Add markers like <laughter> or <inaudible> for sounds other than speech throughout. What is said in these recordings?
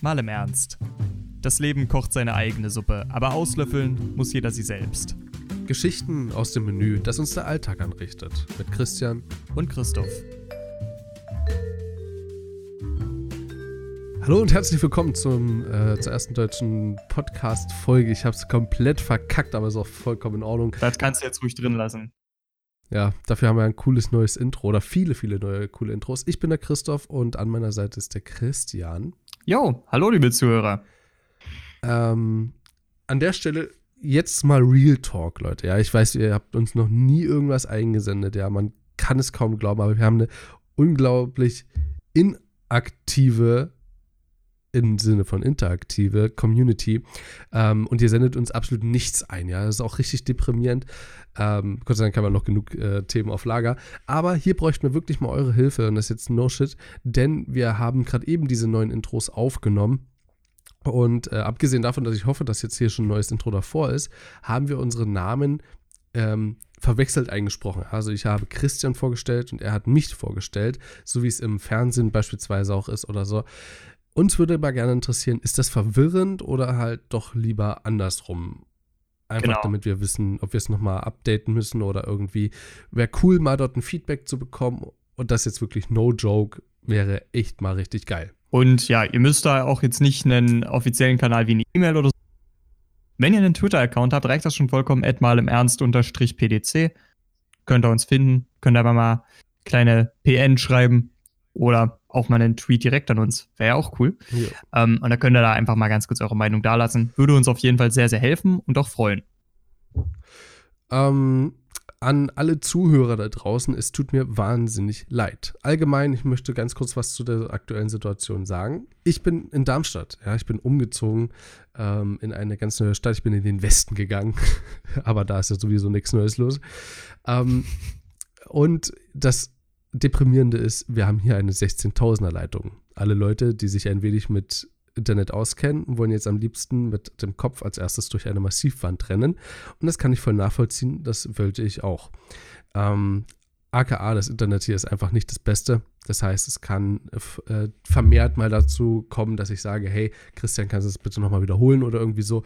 mal im Ernst. Das Leben kocht seine eigene Suppe, aber auslöffeln muss jeder sie selbst. Geschichten aus dem Menü, das uns der Alltag anrichtet. Mit Christian Und Christoph. Hallo und herzlich willkommen zum, äh, zur ersten deutschen Podcast-Folge. Ich habe es komplett verkackt, aber ist auch vollkommen in Ordnung. Das kannst du jetzt ruhig drin lassen. Ja, dafür haben wir ein cooles neues Intro oder viele, viele neue coole Intros. Ich bin der Christoph und an meiner Seite ist der Christian. Jo, hallo liebe Zuhörer. Ähm, an der Stelle jetzt mal Real Talk, Leute. Ja, ich weiß, ihr habt uns noch nie irgendwas eingesendet. Ja, man kann es kaum glauben, aber wir haben eine unglaublich inaktive im Sinne von interaktive Community. Ähm, und ihr sendet uns absolut nichts ein. Ja, das ist auch richtig deprimierend. Ähm, Gott sei Dank haben wir noch genug äh, Themen auf Lager. Aber hier bräuchten wir wirklich mal eure Hilfe. Und das ist jetzt no shit, denn wir haben gerade eben diese neuen Intros aufgenommen. Und äh, abgesehen davon, dass ich hoffe, dass jetzt hier schon ein neues Intro davor ist, haben wir unsere Namen ähm, verwechselt eingesprochen. Also ich habe Christian vorgestellt und er hat mich vorgestellt, so wie es im Fernsehen beispielsweise auch ist oder so. Uns würde aber gerne interessieren, ist das verwirrend oder halt doch lieber andersrum? Einfach Genau. damit wir wissen, ob wir es nochmal updaten müssen oder irgendwie. Wäre cool, mal dort ein Feedback zu bekommen. Und das jetzt wirklich no joke wäre echt mal richtig geil. Und ja, ihr müsst da auch jetzt nicht einen offiziellen Kanal wie eine E-Mail oder so. Wenn ihr einen Twitter-Account habt, reicht das schon vollkommen. Add mal im Ernst unterstrich PDC. Könnt ihr uns finden. Könnt ihr aber mal kleine PN schreiben. Oder auch mal einen Tweet direkt an uns. Wäre ja auch cool. Ja. Ähm, und da könnt ihr da einfach mal ganz kurz eure Meinung dalassen. Würde uns auf jeden Fall sehr, sehr helfen und auch freuen. Ähm, an alle Zuhörer da draußen, es tut mir wahnsinnig leid. Allgemein, ich möchte ganz kurz was zu der aktuellen Situation sagen. Ich bin in Darmstadt, ja, ich bin umgezogen ähm, in eine ganz neue Stadt. Ich bin in den Westen gegangen, <laughs> aber da ist ja sowieso nichts Neues los. Ähm, und das Deprimierende ist, wir haben hier eine 16.000er Leitung. Alle Leute, die sich ein wenig mit Internet auskennen, wollen jetzt am liebsten mit dem Kopf als erstes durch eine Massivwand rennen. Und das kann ich voll nachvollziehen, das wollte ich auch. Ähm, AKA, das Internet hier ist einfach nicht das Beste. Das heißt, es kann äh, vermehrt mal dazu kommen, dass ich sage, hey, Christian, kannst du das bitte nochmal wiederholen oder irgendwie so.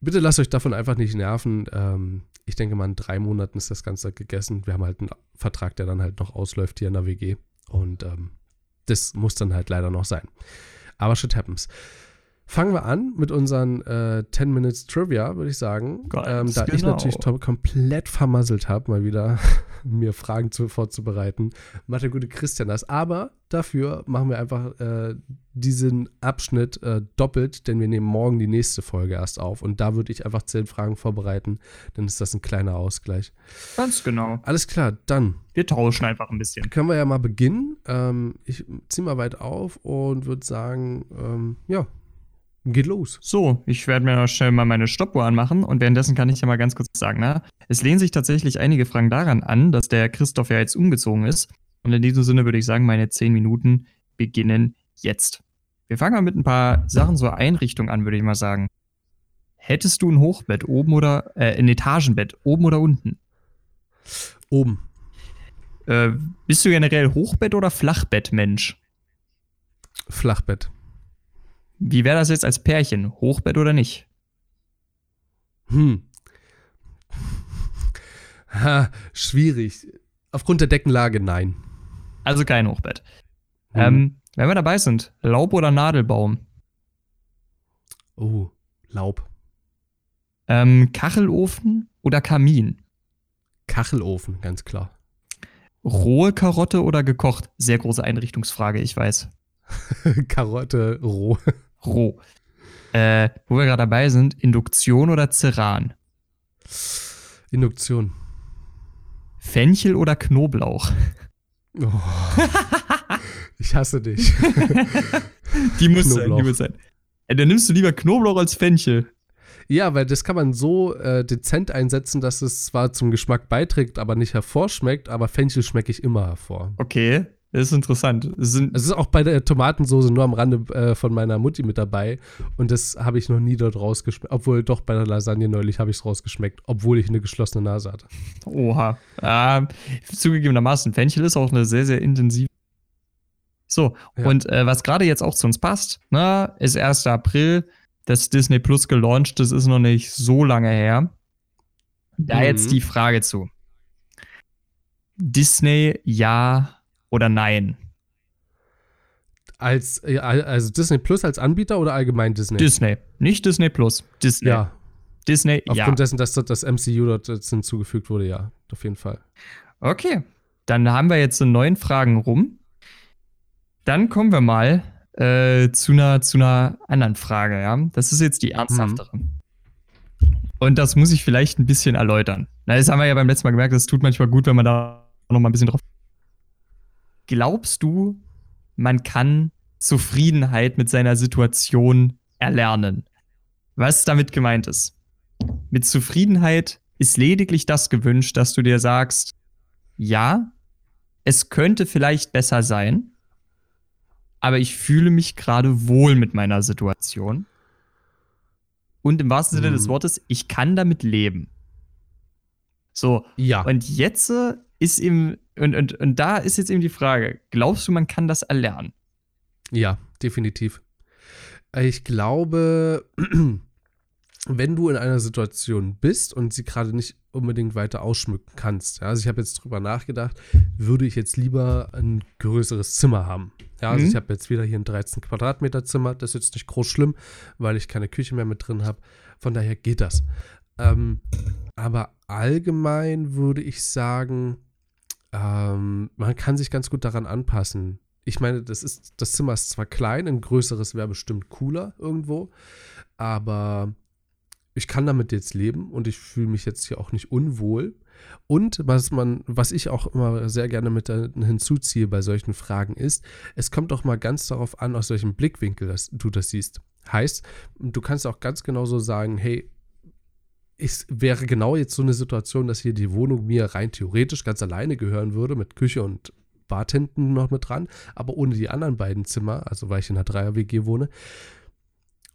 Bitte lasst euch davon einfach nicht nerven. Ähm, ich denke mal, in drei Monaten ist das Ganze gegessen. Wir haben halt einen Vertrag, der dann halt noch ausläuft hier in der WG. Und ähm, das muss dann halt leider noch sein. Aber shit happens. Fangen wir an mit unseren äh, 10 Minutes Trivia, würde ich sagen. Ähm, da ich genau. natürlich to- komplett vermasselt habe, mal wieder <laughs> mir Fragen zu, vorzubereiten, macht der gute Christian das. Aber dafür machen wir einfach äh, diesen Abschnitt äh, doppelt, denn wir nehmen morgen die nächste Folge erst auf. Und da würde ich einfach 10 Fragen vorbereiten. Dann ist das ein kleiner Ausgleich. Ganz genau. Alles klar, dann Wir tauschen einfach ein bisschen. können wir ja mal beginnen. Ähm, ich ziehe mal weit auf und würde sagen, ähm, ja, geht los. So, ich werde mir noch schnell mal meine Stoppuhr anmachen und währenddessen kann ich ja mal ganz kurz sagen, na, es lehnen sich tatsächlich einige Fragen daran an, dass der Christoph ja jetzt umgezogen ist. Und in diesem Sinne würde ich sagen, meine 10 Minuten beginnen jetzt. Wir fangen mal mit ein paar Sachen zur Einrichtung an, würde ich mal sagen. Hättest du ein Hochbett oben oder äh, ein Etagenbett oben oder unten? Oben. Äh, bist du generell Hochbett oder Flachbettmensch? Flachbett. Wie wäre das jetzt als Pärchen? Hochbett oder nicht? Hm. <laughs> Ha, schwierig. Aufgrund der Deckenlage, nein. Also kein Hochbett. Hm. Ähm, wenn wir dabei sind, Laub oder Nadelbaum? Oh, Laub. Ähm, Kachelofen oder Kamin? Kachelofen, ganz klar. Rohe Karotte oder gekocht? Sehr große Einrichtungsfrage, ich weiß. <laughs> Karotte roh. Roh. Äh, wo wir gerade dabei sind, Induktion oder Ceran? Induktion. Fenchel oder Knoblauch? Oh. ich hasse dich. <laughs> Die muss sein, die muss sein. Dann nimmst du lieber Knoblauch als Fenchel. Ja, weil das kann man so äh, dezent einsetzen, dass es zwar zum Geschmack beiträgt, aber nicht hervorschmeckt, aber Fenchel schmecke ich immer hervor. Okay, das ist interessant. Es sind, Es ist auch bei der Tomatensoße nur am Rande äh, von meiner Mutti mit dabei und das habe ich noch nie dort rausgeschmeckt. Obwohl doch bei der Lasagne neulich habe ich es rausgeschmeckt, obwohl ich eine geschlossene Nase hatte. oha. Ähm, zugegebenermaßen, Fenchel ist auch eine sehr, sehr intensive. So, ja. und äh, was gerade jetzt auch zu uns passt, ne, ist 1. April, das Disney Plus gelauncht, das ist noch nicht so lange her. Da mhm. jetzt die Frage zu. Disney ja oder nein? Als, also Disney Plus als Anbieter oder allgemein Disney? Disney, nicht Disney Plus. Disney. Ja. Disney, Aufgrund ja. dessen, dass das MCU dort jetzt hinzugefügt wurde, ja, auf jeden Fall. Okay, dann haben wir jetzt so neun Fragen rum. Dann kommen wir mal äh, zu, einer, zu einer anderen Frage, ja. Das ist jetzt die ernsthaftere. Mhm. Und das muss ich vielleicht ein bisschen erläutern. Na, das haben wir ja beim letzten Mal gemerkt, das tut manchmal gut, wenn man da noch mal ein bisschen drauf. Glaubst du, man kann Zufriedenheit mit seiner Situation erlernen? Was damit gemeint ist? Mit Zufriedenheit ist lediglich das gewünscht, dass du dir sagst, ja, es könnte vielleicht besser sein, aber ich fühle mich gerade wohl mit meiner Situation. Und im wahrsten Sinne mhm. des Wortes, ich kann damit leben. So. Ja. Und jetzt ist eben, und, und, und da ist jetzt eben die Frage: Glaubst du, man kann das erlernen? Ja, definitiv. Ich glaube, <clears throat> wenn du in einer Situation bist und sie gerade nicht unbedingt weiter ausschmücken kannst. Ja, also ich habe jetzt drüber nachgedacht, würde ich jetzt lieber ein größeres Zimmer haben. Ja, also mhm. ich habe jetzt wieder hier ein 13 Quadratmeter Zimmer. Das ist jetzt nicht groß schlimm, weil ich keine Küche mehr mit drin habe. Von daher geht das. Ähm, aber allgemein würde ich sagen, ähm, man kann sich ganz gut daran anpassen. Ich meine, das ist, das Zimmer ist zwar klein, ein größeres wäre bestimmt cooler irgendwo, aber ich kann damit jetzt leben und ich fühle mich jetzt hier auch nicht unwohl. Und was man, was ich auch immer sehr gerne mit hinzuziehe bei solchen Fragen ist, es kommt auch mal ganz darauf an, aus welchem Blickwinkel das, du das siehst. Heißt, du kannst auch ganz genau so sagen, hey, es wäre genau jetzt so eine Situation, dass hier die Wohnung mir rein theoretisch ganz alleine gehören würde, mit Küche und Bad hinten noch mit dran, aber ohne die anderen beiden Zimmer, also weil ich in einer Dreier-WG wohne,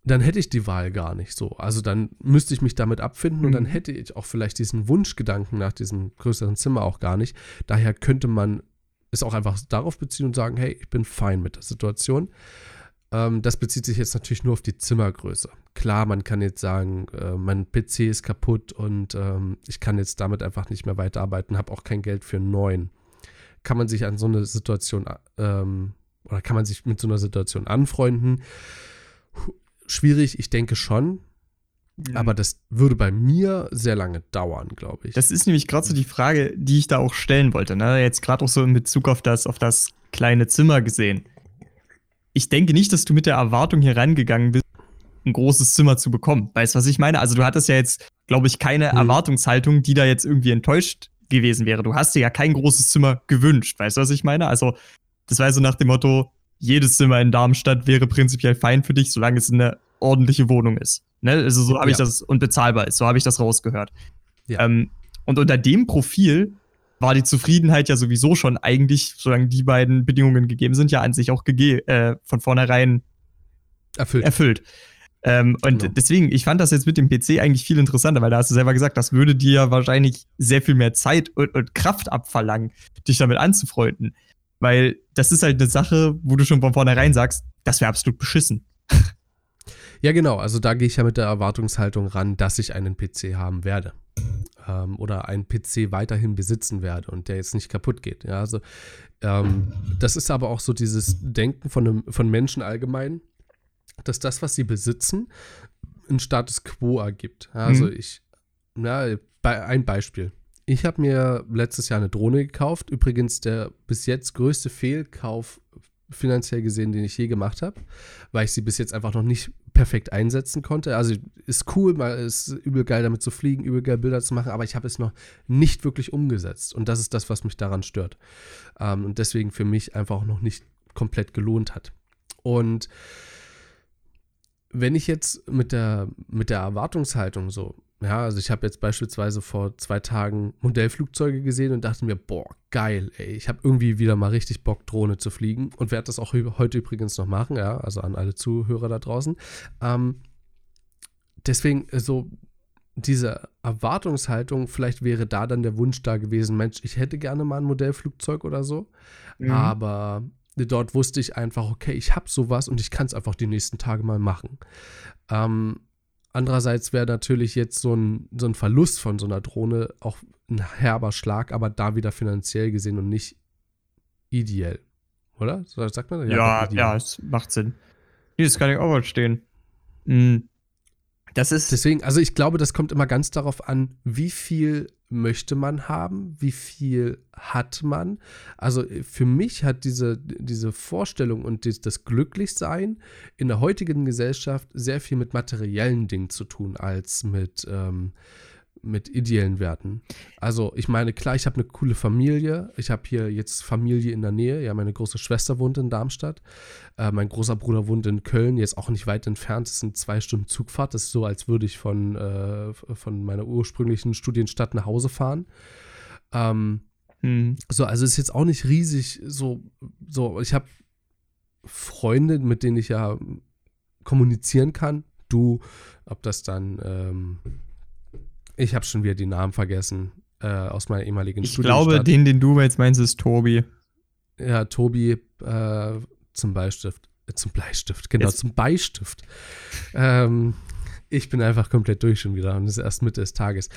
dann hätte ich die Wahl gar nicht so. Also dann müsste ich mich damit abfinden mhm. und dann mhm. hätte ich auch vielleicht diesen Wunschgedanken nach diesem größeren Zimmer auch gar nicht. Daher könnte man es auch einfach darauf beziehen und sagen, hey, ich bin fein mit der Situation. Ähm, das bezieht sich jetzt natürlich nur auf die Zimmergröße. Klar, man kann jetzt sagen, äh, mein PC ist kaputt und ähm, ich kann jetzt damit einfach nicht mehr weiterarbeiten, habe auch kein Geld für einen neuen. Kann man sich an so eine Situation ähm, oder kann man sich mit so einer Situation anfreunden? schwierig, ich denke schon. Mhm. Aber das würde bei mir sehr lange dauern, glaube ich. Das ist nämlich gerade so die Frage, die ich da auch stellen wollte. Ne? Jetzt gerade auch so in Bezug auf das, auf das kleine Zimmer gesehen. Ich denke nicht, dass du mit der Erwartung hier reingegangen bist, ein großes Zimmer zu bekommen. Weißt du, was ich meine? Also du hattest ja jetzt, glaube ich, keine hm. Erwartungshaltung, die da jetzt irgendwie enttäuscht gewesen wäre. Du hast dir ja kein großes Zimmer gewünscht. Weißt du, was ich meine? Also das war so nach dem Motto, jedes Zimmer in Darmstadt wäre prinzipiell fein für dich, solange es eine ordentliche Wohnung ist. Ne? Also so habe ja. ich das und bezahlbar ist. So habe ich das rausgehört. Ja. Ähm, und unter dem Profil war die Zufriedenheit ja sowieso schon eigentlich, solange die beiden Bedingungen gegeben sind, ja an sich auch äh, von vornherein erfüllt. erfüllt. Ähm, und genau. deswegen, ich fand das jetzt mit dem PC eigentlich viel interessanter, weil da hast du selber gesagt, das würde dir wahrscheinlich sehr viel mehr Zeit und, und Kraft abverlangen, dich damit anzufreunden. Weil das ist halt eine Sache, wo du schon von vornherein sagst, das wäre absolut beschissen. Ja, genau. Also da gehe ich ja mit der Erwartungshaltung ran, dass ich einen PC haben werde. Ähm, oder einen PC weiterhin besitzen werde und der jetzt nicht kaputt geht. Ja, also ähm, das ist aber auch so dieses Denken von, einem, von Menschen allgemein, dass das, was sie besitzen, einen Status quo ergibt. Ja, also mhm. ich, bei, ein Beispiel. Ich habe mir letztes Jahr eine Drohne gekauft. Übrigens der bis jetzt größte Fehlkauf finanziell gesehen, den ich je gemacht habe, weil ich sie bis jetzt einfach noch nicht perfekt einsetzen konnte. Also ist cool, mal ist übel geil damit zu fliegen, übel geil Bilder zu machen, aber ich habe es noch nicht wirklich umgesetzt und das ist das, was mich daran stört ähm, und deswegen für mich einfach auch noch nicht komplett gelohnt hat. Und wenn ich jetzt mit der, mit der Erwartungshaltung so ja, also ich habe jetzt beispielsweise vor zwei Tagen Modellflugzeuge gesehen und dachte mir, boah, geil, ey, ich habe irgendwie wieder mal richtig Bock, Drohne zu fliegen und werde das auch heute übrigens noch machen, ja, also an alle Zuhörer da draußen. Ähm, deswegen, so diese Erwartungshaltung, vielleicht wäre da dann der Wunsch da gewesen, Mensch, ich hätte gerne mal ein Modellflugzeug oder so, mhm. aber dort wusste ich einfach, okay, ich habe sowas und ich kann es einfach die nächsten Tage mal machen. Ähm, andererseits wäre natürlich jetzt so ein, so ein Verlust von so einer Drohne auch ein herber Schlag, aber da wieder finanziell gesehen und nicht ideell. Oder? Sagt man? Ja, ja, ja es macht Sinn. Hier, das kann ich auch verstehen. Mhm. Das ist. Deswegen, also ich glaube, das kommt immer ganz darauf an, wie viel möchte man haben, wie viel hat man. Also für mich hat diese, diese Vorstellung und das, das Glücklichsein in der heutigen Gesellschaft sehr viel mit materiellen Dingen zu tun als mit ähm, mit ideellen Werten. Also ich meine, klar, ich habe eine coole Familie. Ich habe hier jetzt Familie in der Nähe. Ja, meine große Schwester wohnt in Darmstadt. Äh, mein großer Bruder wohnt in Köln, jetzt auch nicht weit entfernt. Das sind zwei Stunden Zugfahrt. Das ist so, als würde ich von, äh, von meiner ursprünglichen Studienstadt nach Hause fahren. Ähm, hm. So, also ist jetzt auch nicht riesig. So, so ich habe Freunde, mit denen ich ja kommunizieren kann. Du, ob das dann ähm, ich habe schon wieder die Namen vergessen äh, aus meiner ehemaligen Ich glaube, den, den du jetzt meinst, ist Tobi. Ja, Tobi äh, zum Beistift. Äh, zum Bleistift, genau, jetzt. zum Beistift. ähm, ich bin einfach komplett durch schon wieder und es ist erst Mitte des Tages.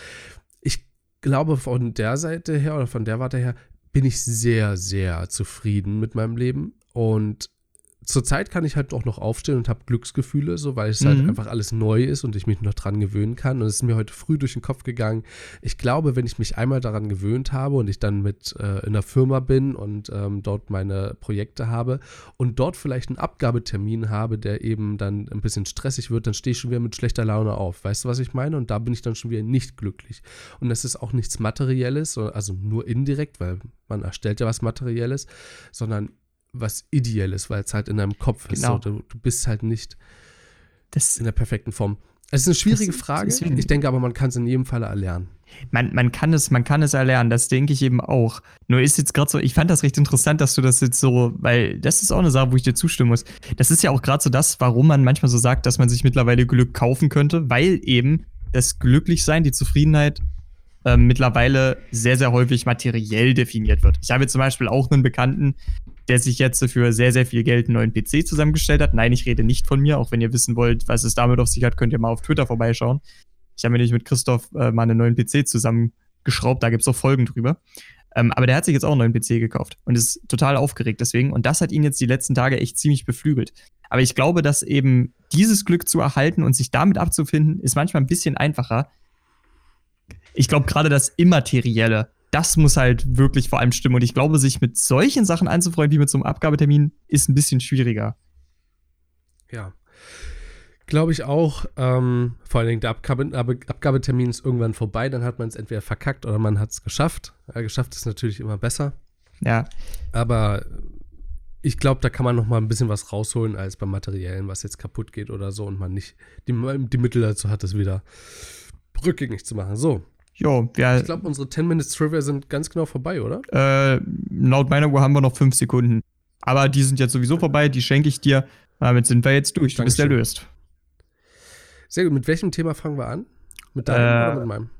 Ich glaube, von der Seite her oder von der Warte her bin ich sehr, sehr zufrieden mit meinem Leben und zurzeit kann ich halt auch noch aufstehen und habe Glücksgefühle, so weil es halt mhm. halt einfach alles neu ist und ich mich noch dran gewöhnen kann. Und es ist mir heute früh durch den Kopf gegangen. Ich glaube, wenn ich mich einmal daran gewöhnt habe und ich dann mit äh, in einer Firma bin und ähm, dort meine Projekte habe und dort vielleicht einen Abgabetermin habe, der eben dann ein bisschen stressig wird, dann stehe ich schon wieder mit schlechter Laune auf. Weißt du, was ich meine? Und da bin ich dann schon wieder nicht glücklich. Und das ist auch nichts Materielles, also nur indirekt, weil man erstellt ja was Materielles, sondern was Ideelles, weil es halt in deinem Kopf genau. ist. So, du, bist halt nicht das, in der perfekten Form. Es ist eine schwierige das, Frage. Deswegen. Ich denke aber, man kann es in jedem Fall erlernen. Man, man, kann es, man kann es erlernen, das denke ich eben auch. Nur ist jetzt gerade so, ich fand das recht interessant, dass du das jetzt so, weil das ist auch eine Sache, wo ich dir zustimmen muss. Das ist ja auch gerade so das, warum man manchmal so sagt, dass man sich mittlerweile Glück kaufen könnte, weil eben das Glücklichsein, die Zufriedenheit äh, mittlerweile sehr, sehr häufig materiell definiert wird. Ich habe jetzt zum Beispiel auch einen Bekannten, der sich jetzt für sehr, sehr viel Geld einen neuen PC zusammengestellt hat. Nein, ich rede nicht von mir. Auch wenn ihr wissen wollt, was es damit auf sich hat, könnt ihr mal auf Twitter vorbeischauen. Ich habe nämlich mit Christoph äh, mal einen neuen PC zusammengeschraubt. Da gibt es auch Folgen drüber. Ähm, aber der hat sich jetzt auch einen neuen PC gekauft und ist total aufgeregt deswegen. Und das hat ihn jetzt die letzten Tage echt ziemlich beflügelt. Aber ich glaube, dass eben dieses Glück zu erhalten und sich damit abzufinden, ist manchmal ein bisschen einfacher. Ich glaube, gerade das Immaterielle, das muss halt wirklich vor allem stimmen. Und ich glaube, sich mit solchen Sachen anzufreuen wie mit so einem Abgabetermin ist ein bisschen schwieriger. Ja. Glaube ich auch. Ähm, vor allen Dingen der Abgabe, Abgabetermin ist irgendwann vorbei, dann hat man es entweder verkackt oder man hat es geschafft. Ja, geschafft ist natürlich immer besser. Ja. Aber ich glaube, da kann man noch mal ein bisschen was rausholen als beim Materiellen, was jetzt kaputt geht oder so und man nicht die, die Mittel dazu hat, es wieder rückgängig zu machen. So, Jo, ja. Ich glaube, unsere 10 Minutes Trivia sind ganz genau vorbei, oder? Äh, laut meiner Uhr haben wir noch 5 Sekunden. Aber die sind jetzt sowieso vorbei, die schenke ich dir. Damit sind wir jetzt durch. Du Dankeschön. bist erlöst. Sehr gut. Mit welchem Thema fangen wir an? Mit deinem äh, oder mit meinem?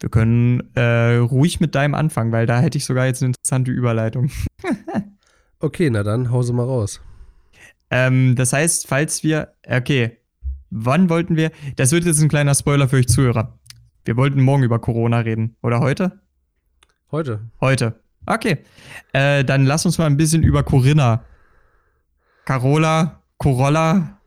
Wir können äh, ruhig mit deinem anfangen, weil da hätte ich sogar jetzt eine interessante Überleitung. <laughs> okay, na dann hause mal raus. Ähm, das heißt, falls wir. Okay. Wann wollten wir. Das wird jetzt ein kleiner Spoiler für euch Zuhörer. Wir wollten morgen über Corona reden. Oder heute? Heute. Heute. Okay. Äh, dann lass uns mal ein bisschen über Corinna. Carola, Corolla,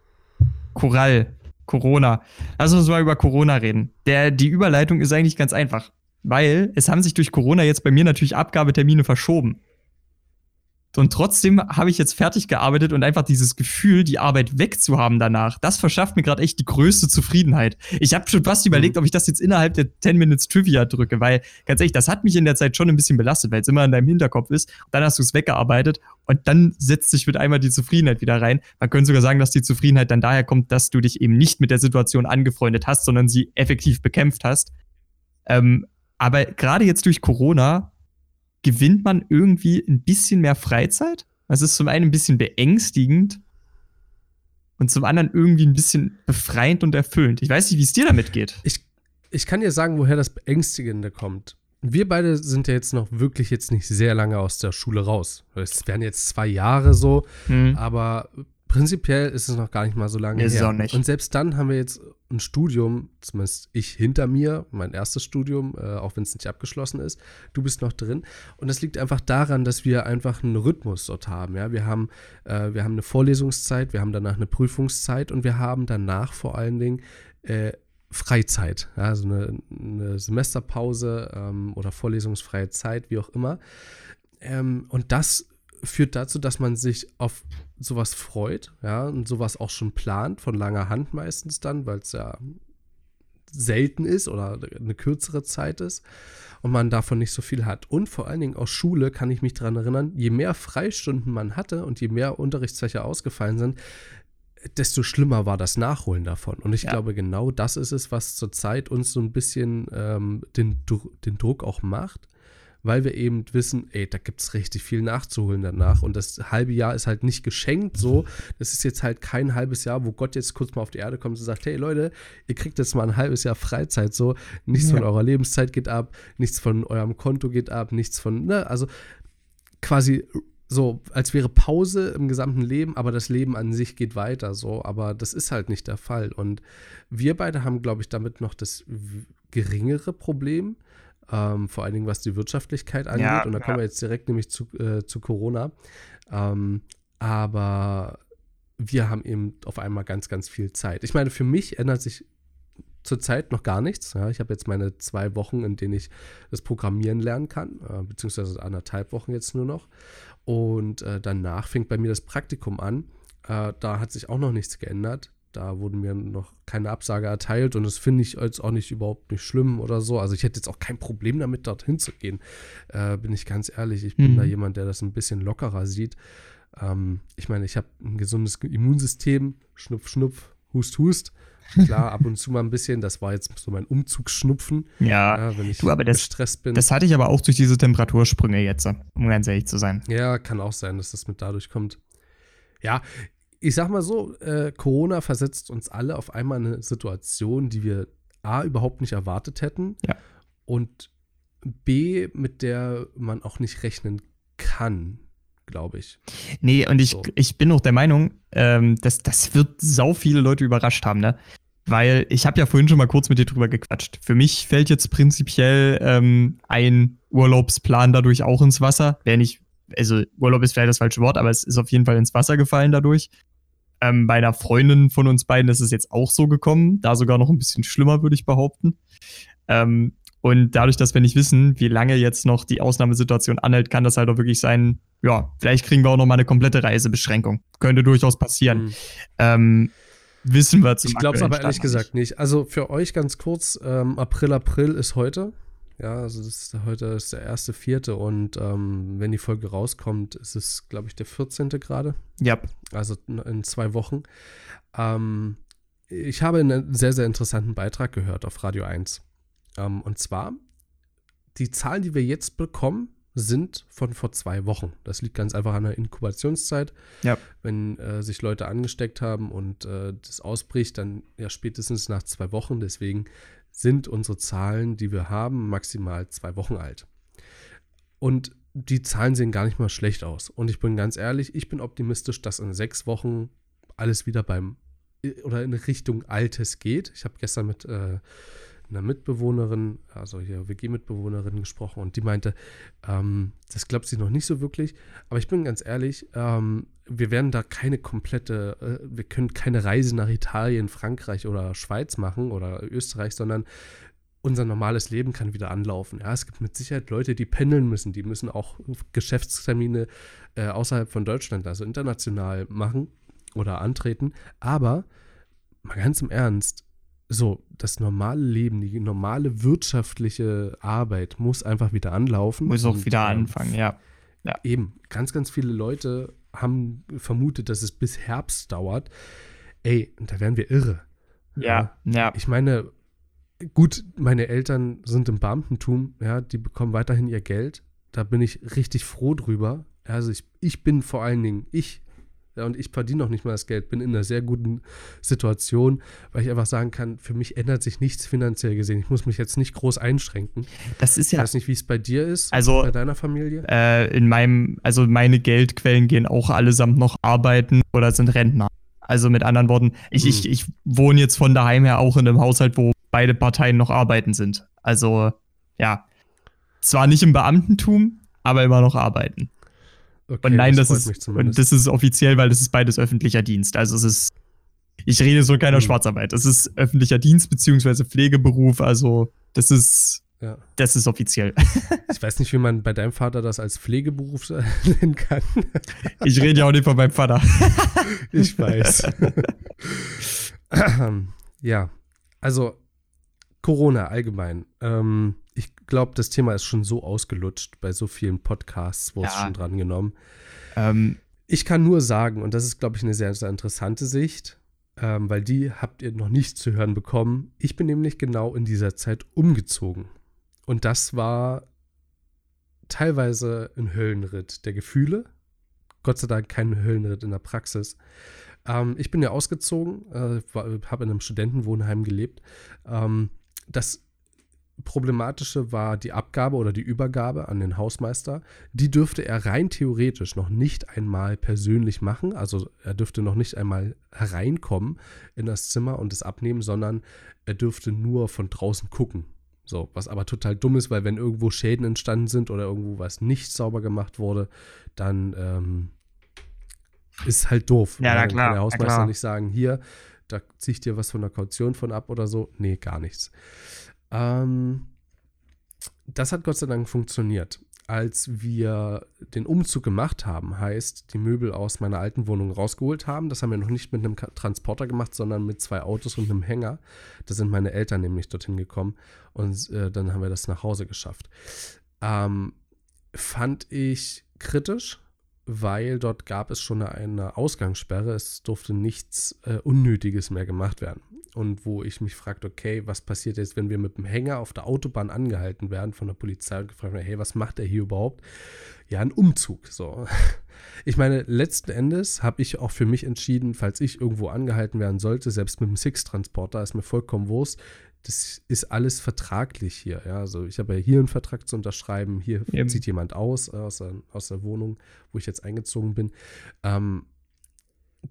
Corall, Corona. Lass uns mal über Corona reden. Der, die Überleitung ist eigentlich ganz einfach. Weil es haben sich durch Corona jetzt bei mir natürlich Abgabetermine verschoben. Und trotzdem habe ich jetzt fertig gearbeitet und einfach dieses Gefühl, die Arbeit wegzuhaben danach, das verschafft mir gerade echt die größte Zufriedenheit. Ich habe schon fast überlegt, mhm. ob ich das jetzt innerhalb der 10 Minutes Trivia drücke, weil ganz ehrlich, das hat mich in der Zeit schon ein bisschen belastet, weil es immer in deinem Hinterkopf ist. Dann hast du es weggearbeitet und dann setzt sich mit einmal die Zufriedenheit wieder rein. Man könnte sogar sagen, dass die Zufriedenheit dann daher kommt, dass du dich eben nicht mit der Situation angefreundet hast, sondern sie effektiv bekämpft hast. Ähm, aber gerade jetzt durch Corona gewinnt man irgendwie ein bisschen mehr Freizeit. Es ist zum einen ein bisschen beängstigend und zum anderen irgendwie ein bisschen befreiend und erfüllend. Ich weiß nicht, wie es dir damit geht. Ich, ich kann dir sagen, woher das Beängstigende kommt. wir beide sind ja jetzt noch wirklich jetzt nicht sehr lange aus der Schule raus. Es wären jetzt zwei Jahre so, Hm. aber prinzipiell ist es noch gar nicht mal so lange Ist her. auch nicht. Und selbst dann haben wir jetzt ein Studium, zumindest ich hinter mir, mein erstes Studium, äh, auch wenn es nicht abgeschlossen ist. Du bist noch drin. Und das liegt einfach daran, dass wir einfach einen Rhythmus dort haben. Ja? Wir, haben äh, wir haben eine Vorlesungszeit, wir haben danach eine Prüfungszeit und wir haben danach vor allen Dingen äh, Freizeit. Ja? Also eine, eine Semesterpause ähm, oder vorlesungsfreie Zeit, wie auch immer. Ähm, und das führt dazu, dass man sich auf sowas freut, ja, und sowas auch schon plant, von langer Hand meistens dann, weil es ja selten ist oder eine kürzere Zeit ist und man davon nicht so viel hat. Und vor allen Dingen aus Schule kann ich mich daran erinnern, je mehr Freistunden man hatte und je mehr Unterrichtsfächer ausgefallen sind, desto schlimmer war das Nachholen davon. Und ich Ja. glaube, genau das ist es, was zurzeit uns so ein bisschen ähm, den, den Druck auch macht, weil wir eben wissen, ey, da gibt es richtig viel nachzuholen danach. Und das halbe Jahr ist halt nicht geschenkt so. Das ist jetzt halt kein halbes Jahr, wo Gott jetzt kurz mal auf die Erde kommt und sagt, hey Leute, ihr kriegt jetzt mal ein halbes Jahr Freizeit so. Nichts Ja. von eurer Lebenszeit geht ab, nichts von eurem Konto geht ab, nichts von, ne, also quasi so, als wäre Pause im gesamten Leben, aber das Leben an sich geht weiter so. Aber das ist halt nicht der Fall. Und wir beide haben, glaube ich, damit noch das geringere Problem, ähm, vor allen Dingen was die Wirtschaftlichkeit angeht. Ja, Und da kommen ja. wir jetzt direkt nämlich zu, äh, zu Corona. Ähm, aber wir haben eben auf einmal ganz, ganz viel Zeit. Ich meine, für mich ändert sich zurzeit noch gar nichts. Ja, ich habe jetzt meine zwei Wochen, in denen ich das Programmieren lernen kann, äh, beziehungsweise anderthalb Wochen jetzt nur noch. Und äh, danach fängt bei mir das Praktikum an. Äh, da hat sich auch noch nichts geändert. Da wurde mir noch keine Absage erteilt und das finde ich jetzt auch nicht überhaupt nicht schlimm oder so. Also ich hätte jetzt auch kein Problem damit, dorthin zu gehen. Äh, bin ich ganz ehrlich. Ich bin Mhm. da jemand, der das ein bisschen lockerer sieht. Ähm, ich meine, ich habe ein gesundes Immunsystem. Schnupf, schnupf, hust, hust. Klar, ab und zu mal ein bisschen. Das war jetzt so mein Umzugsschnupfen. Ja, Ja, wenn ich du, aber das- gestresst bin. das hatte ich aber auch durch diese Temperatursprünge jetzt, um ganz ehrlich zu sein. Ja, kann auch sein, dass das mit dadurch kommt. Ja, ich sag mal so, äh, Corona versetzt uns alle auf einmal in eine Situation, die wir A, überhaupt nicht erwartet hätten Ja. und B, mit der man auch nicht rechnen kann, glaube ich. Nee, und ich, So. ich bin auch der Meinung, ähm, dass das wird sau viele Leute überrascht haben, ne? Weil ich habe ja vorhin schon mal kurz mit dir drüber gequatscht. Für mich fällt jetzt prinzipiell ähm, ein Urlaubsplan dadurch auch ins Wasser. Wäre nicht, also Urlaub ist vielleicht das falsche Wort, aber es ist auf jeden Fall ins Wasser gefallen dadurch. Ähm, bei einer Freundin von uns beiden ist es jetzt auch so gekommen. Da sogar noch ein bisschen schlimmer, würde ich behaupten. Ähm, und dadurch, dass wir nicht wissen, wie lange jetzt noch die Ausnahmesituation anhält, kann das halt auch wirklich sein, ja, vielleicht kriegen wir auch noch mal eine komplette Reisebeschränkung. Könnte durchaus passieren. Hm. Ähm, wissen wir zum Ich glaube es aber ehrlich gesagt nicht. Also für euch ganz kurz, ähm, April, April ist heute. Ja, also ist, heute ist der erste, vierte und ähm, wenn die Folge rauskommt, ist es, glaube ich, der 14. gerade. Ja, also in zwei Wochen. Ähm, ich habe einen sehr, sehr interessanten Beitrag gehört auf Radio 1. Ähm, und zwar, die Zahlen, die wir jetzt bekommen, sind von vor zwei Wochen. Das liegt ganz einfach an der Inkubationszeit. Ja. Wenn äh, sich Leute angesteckt haben und äh, das ausbricht, dann ja spätestens nach zwei Wochen. Deswegen sind unsere Zahlen, die wir haben, maximal zwei Wochen alt. Und die Zahlen sehen gar nicht mal schlecht aus. Und ich bin ganz ehrlich, ich bin optimistisch, dass in sechs Wochen alles wieder beim oder in Richtung Altes geht. Ich habe gestern mit äh, einer Mitbewohnerin, also hier WG-Mitbewohnerin gesprochen und die meinte, ähm, das glaubt sie noch nicht so wirklich. Aber ich bin ganz ehrlich, ähm, wir werden da keine komplette, äh, wir können keine Reise nach Italien, Frankreich oder Schweiz machen oder Österreich, sondern unser normales Leben kann wieder anlaufen. Ja, es gibt mit Sicherheit Leute, die pendeln müssen, die müssen auch Geschäftstermine äh, außerhalb von Deutschland, also international machen oder antreten. Aber mal ganz im Ernst, so das normale Leben, die normale wirtschaftliche Arbeit muss einfach wieder anlaufen. muss auch wieder ähm, anfangen, ja. Eben, ganz, ganz viele Leute haben vermutet, dass es bis Herbst dauert. Ey, da wären wir irre. Ja, ja. Ich meine, gut, meine Eltern sind im Beamtentum, ja, die bekommen weiterhin ihr Geld. Da bin ich richtig froh drüber. Also ich, ich bin vor allen Dingen, ich Ja, und ich verdiene noch nicht mal das Geld, bin in einer sehr guten Situation, weil ich einfach sagen kann, für mich ändert sich nichts finanziell gesehen. Ich muss mich jetzt nicht groß einschränken. Das ist ja. Ich weiß nicht, wie es bei dir ist, also, bei deiner Familie. Äh, in meinem, also meine Geldquellen gehen auch allesamt noch arbeiten oder sind Rentner. Also mit anderen Worten, ich, hm. ich, ich wohne jetzt von daheim her auch in einem Haushalt, wo beide Parteien noch arbeiten sind. Also, ja. Zwar nicht im Beamtentum, aber immer noch arbeiten. Okay, und nein, das, das ist und das ist offiziell, weil das ist beides öffentlicher Dienst. Also es ist ich rede so keiner hm. Schwarzarbeit. Das ist öffentlicher Dienst beziehungsweise Pflegeberuf, also das ist ja. Das ist offiziell. <laughs> Ich weiß nicht, wie man bei deinem Vater das als Pflegeberuf <laughs> nennen kann. Ich rede ja auch nicht von meinem Vater. <laughs> Ich weiß. Ja, also Corona allgemein. Ähm, glaube, das Thema ist schon so ausgelutscht bei so vielen Podcasts, wo ja. es schon dran genommen. Ähm, ich kann nur sagen, und das ist, glaube ich, eine sehr, sehr interessante Sicht, ähm, weil die habt ihr noch nicht zu hören bekommen. Ich bin nämlich genau in dieser Zeit umgezogen. Und das war teilweise ein Höllenritt der Gefühle. Gott sei Dank kein Höllenritt in der Praxis. Ähm, ich bin ja ausgezogen, äh, habe in einem Studentenwohnheim gelebt. Ähm, das Problematische war die Abgabe oder die Übergabe an den Hausmeister. Die dürfte er rein theoretisch noch nicht einmal persönlich machen. Also er dürfte noch nicht einmal hereinkommen in das Zimmer und es abnehmen, sondern er dürfte nur von draußen gucken. So, was aber total dumm ist, weil wenn irgendwo Schäden entstanden sind oder irgendwo was nicht sauber gemacht wurde, dann ähm, ist halt doof. Ja, na klar. Kann der Hausmeister klar. nicht sagen, hier, da ziehe ich dir was von der Kaution von ab oder so. Nee, gar nichts. Ähm, das hat Gott sei Dank funktioniert als wir den Umzug gemacht haben, heißt die Möbel aus meiner alten Wohnung rausgeholt haben. Das haben wir noch nicht mit einem Transporter gemacht, sondern mit zwei Autos und einem Hänger. Da sind meine Eltern nämlich dorthin gekommen und äh, dann haben wir das nach Hause geschafft. Ähm, fand ich kritisch, weil dort gab es schon eine Ausgangssperre. Es durfte nichts äh, Unnötiges mehr gemacht werden und wo ich mich fragte, okay, was passiert jetzt, wenn wir mit dem Hänger auf der Autobahn angehalten werden von der Polizei und gefragt werden, hey, was macht er hier überhaupt? Ja, ein Umzug. So. <laughs> Ich meine, letzten Endes habe ich auch für mich entschieden, falls ich irgendwo angehalten werden sollte, selbst mit dem Six-Transporter, ist mir vollkommen Wurst. Das ist alles vertraglich hier. Ja? Also ich habe ja hier einen Vertrag zu unterschreiben, hier Eben. zieht jemand aus äh, aus der, aus der Wohnung, wo ich jetzt eingezogen bin. Ähm,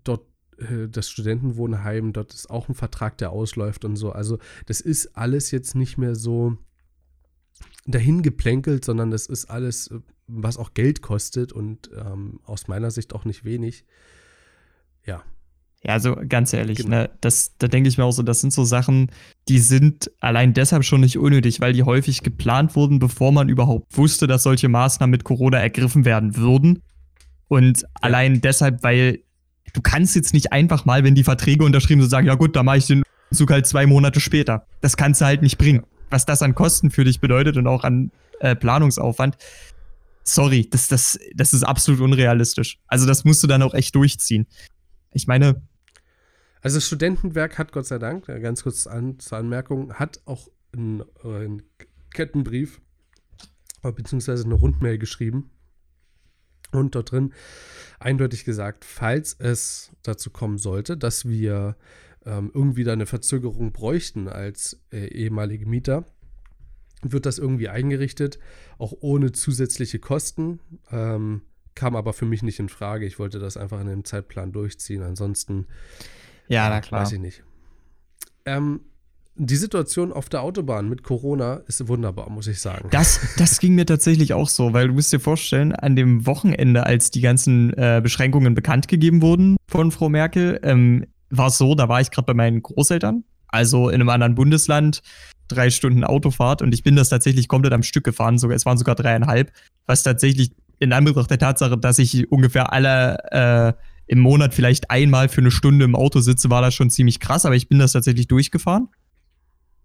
dort äh, das Studentenwohnheim, dort ist auch ein Vertrag, der ausläuft und so. Also das ist alles jetzt nicht mehr so dahin geplänkelt, sondern das ist alles, was auch Geld kostet und ähm, aus meiner Sicht auch nicht wenig. Ja. Ja, also ganz ehrlich, genau. ne, das, da denke ich mir auch so, das sind so Sachen, die sind allein deshalb schon nicht unnötig, weil die häufig geplant wurden, bevor man überhaupt wusste, dass solche Maßnahmen mit Corona ergriffen werden würden. Und ja. allein deshalb, weil du kannst jetzt nicht einfach mal, wenn die Verträge unterschrieben sind, sagen, ja gut, da mache ich den Zug halt zwei Monate später. Das kannst du halt nicht bringen. Was das an Kosten für dich bedeutet und auch an äh, Planungsaufwand, sorry, das, das, das ist absolut unrealistisch. Also das musst du dann auch echt durchziehen. Ich meine. Also das Studentenwerk hat Gott sei Dank, ganz kurz an, zur Anmerkung, hat auch einen, äh, einen Kettenbrief äh, beziehungsweise eine Rundmail geschrieben und dort drin eindeutig gesagt, falls es dazu kommen sollte, dass wir ähm, irgendwie da eine Verzögerung bräuchten als äh, ehemalige Mieter, wird das irgendwie eingerichtet, auch ohne zusätzliche Kosten. Ähm, kam aber für mich nicht in Frage. Ich wollte das einfach in dem Zeitplan durchziehen. Ansonsten, ja, na klar. weiß ich nicht. Ähm, die Situation auf der Autobahn mit Corona ist wunderbar, muss ich sagen. Das, <laughs> das ging mir tatsächlich auch so, weil du musst dir vorstellen, an dem Wochenende, als die ganzen äh, Beschränkungen bekannt gegeben wurden von Frau Merkel, ähm, war es so, da war ich gerade bei meinen Großeltern, also in einem anderen Bundesland, drei Stunden Autofahrt und ich bin das tatsächlich komplett am Stück gefahren, sogar, es waren sogar dreieinhalb, was tatsächlich in Anbetracht der Tatsache, dass ich ungefähr alle äh, im Monat vielleicht einmal für eine Stunde im Auto sitze, war das schon ziemlich krass, aber ich bin das tatsächlich durchgefahren.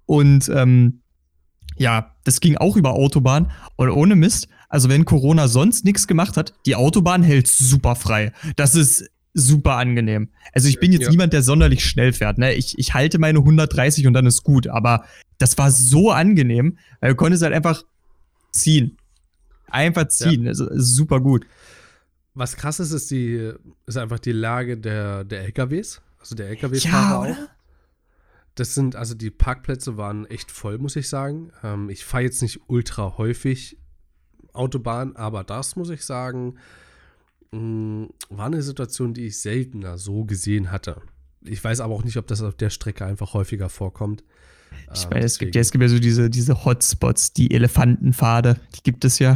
Und ähm, ja, das ging auch über Autobahn. Und ohne Mist, also wenn Corona sonst nichts gemacht hat, die Autobahn hält super frei. Das ist super angenehm. Also ich bin jetzt ja. niemand, der sonderlich schnell fährt. Ne? Ich, ich halte meine 130 und dann ist gut. Aber das war so angenehm, weil du konntest halt einfach ziehen. Einfach ziehen. Ja. Also super gut. Was krass ist, ist, die, ist einfach die Lage der, der LKWs. Also der LKW-Fahrer Ja, auch. Das sind, also die Parkplätze waren echt voll, muss ich sagen. Ähm, ich fahre jetzt nicht ultra häufig Autobahn, aber das muss ich sagen, mh, war eine Situation, die ich seltener so gesehen hatte. Ich weiß aber auch nicht, ob das auf der Strecke einfach häufiger vorkommt. Ich Ähm, meine, es gibt, ja, es gibt ja so diese, diese Hotspots, die Elefantenpfade, die gibt es ja.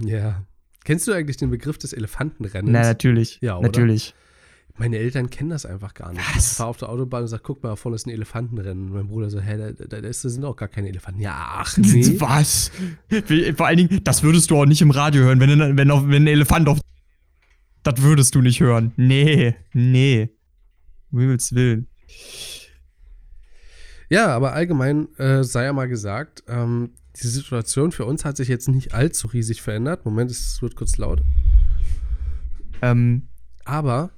Ja. Kennst du eigentlich den Begriff des Elefantenrennens? Na, natürlich. Ja, oder? Natürlich. Meine Eltern kennen das einfach gar nicht. Was? Ich fahre auf der Autobahn und sage, guck mal, da vorne ist ein Elefantenrennen. Und mein Bruder so, hä, da, da, da sind auch gar keine Elefanten. Ja, ach <laughs> nee. Was? Wie- Vor allen Dingen, das würdest du auch nicht im Radio hören, wenn, ein- wenn, auf, wenn ein Elefant auf. Das würdest du nicht hören. Nee, nee. Um Himmels Willen. Ja, aber allgemein äh, sei ja mal gesagt, ähm, die Situation für uns hat sich jetzt nicht allzu riesig verändert. Moment, es wird kurz laut. Ähm, Aber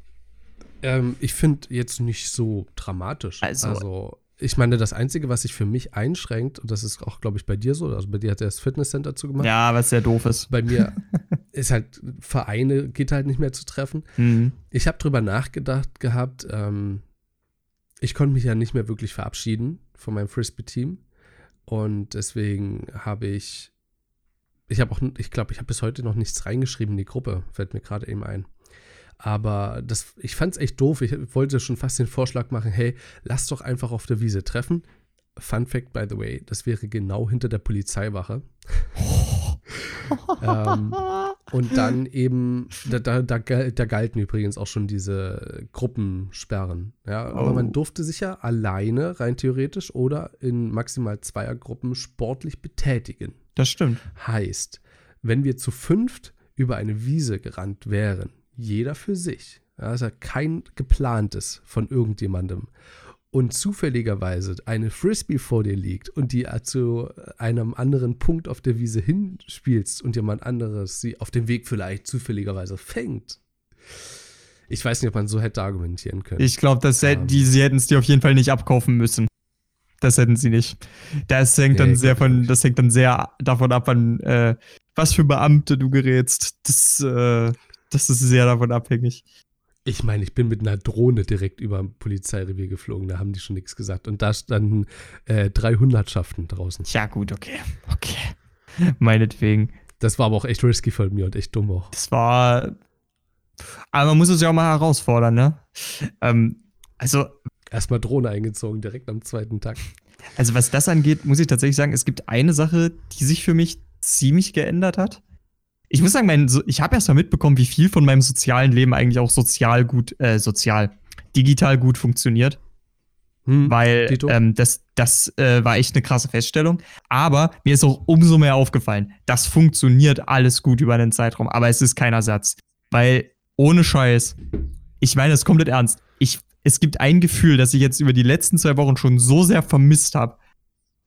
ähm, ich finde jetzt nicht so dramatisch. Also- ich meine, das Einzige, was sich für mich einschränkt, und das ist auch, glaube ich, bei dir so, also bei dir hat er das Fitnesscenter zugemacht. ja, was sehr doof ist. Bei mir <laughs> ist halt, Vereine geht halt nicht mehr zu treffen. Mhm. Ich habe drüber nachgedacht gehabt, ähm, ich konnte mich ja nicht mehr wirklich verabschieden von meinem Frisbee-Team. Und deswegen habe ich, ich habe auch, ich glaube, ich habe bis heute noch nichts reingeschrieben in die Gruppe, fällt mir gerade eben ein. Aber das, ich fand es echt doof. Ich wollte schon fast den Vorschlag machen, hey, lass doch einfach auf der Wiese treffen. Fun Fact, by the way, das wäre genau hinter der Polizeiwache. <laughs> ähm, und dann eben, da, da, da, da galten übrigens auch schon diese Gruppensperren. Ja, aber Oh. man durfte sich ja alleine, rein theoretisch, oder in maximal Zweiergruppen sportlich betätigen. Das stimmt. Heißt, wenn wir zu fünft über eine Wiese gerannt wären, jeder für sich, ja, ist ja kein geplantes von irgendjemandem, und zufälligerweise eine Frisbee vor dir liegt und die zu einem anderen Punkt auf der Wiese hinspielst und jemand anderes sie auf dem Weg vielleicht zufälligerweise fängt. Ich weiß nicht, ob man so hätte argumentieren können. Ich glaube, Ähm. die, sie hätten es dir auf jeden Fall nicht abkaufen müssen. Das hätten sie nicht. Das hängt dann Nee, sehr glaub ich von, das hängt dann sehr davon ab, an äh, was für Beamte du gerätst. Das, äh, das ist sehr davon abhängig. Ich meine, ich bin mit einer Drohne direkt über ein Polizeirevier geflogen, da haben die schon nichts gesagt. Und da standen äh, drei Hundertschaften draußen. Ja, gut, okay. Okay. Meinetwegen. Das war aber auch echt risky von mir und echt dumm auch. Das war. Aber man muss es ja auch mal herausfordern, ne? Ähm, also, Erstmal Drohne eingezogen, direkt am zweiten Tag. Also was das angeht, muss ich tatsächlich sagen, es gibt eine Sache, die sich für mich ziemlich geändert hat. Ich muss sagen, mein, ich habe erst mal mitbekommen, wie viel von meinem sozialen Leben eigentlich auch sozial gut, äh, sozial, digital gut funktioniert. Hm, Weil ähm, das, das äh, war echt eine krasse Feststellung. Aber mir ist auch umso mehr aufgefallen, das funktioniert alles gut über einen Zeitraum, aber es ist kein Ersatz. Weil ohne Scheiß, ich meine es komplett ernst. Ich, es gibt ein Gefühl, das ich jetzt über die letzten zwei Wochen schon so sehr vermisst habe,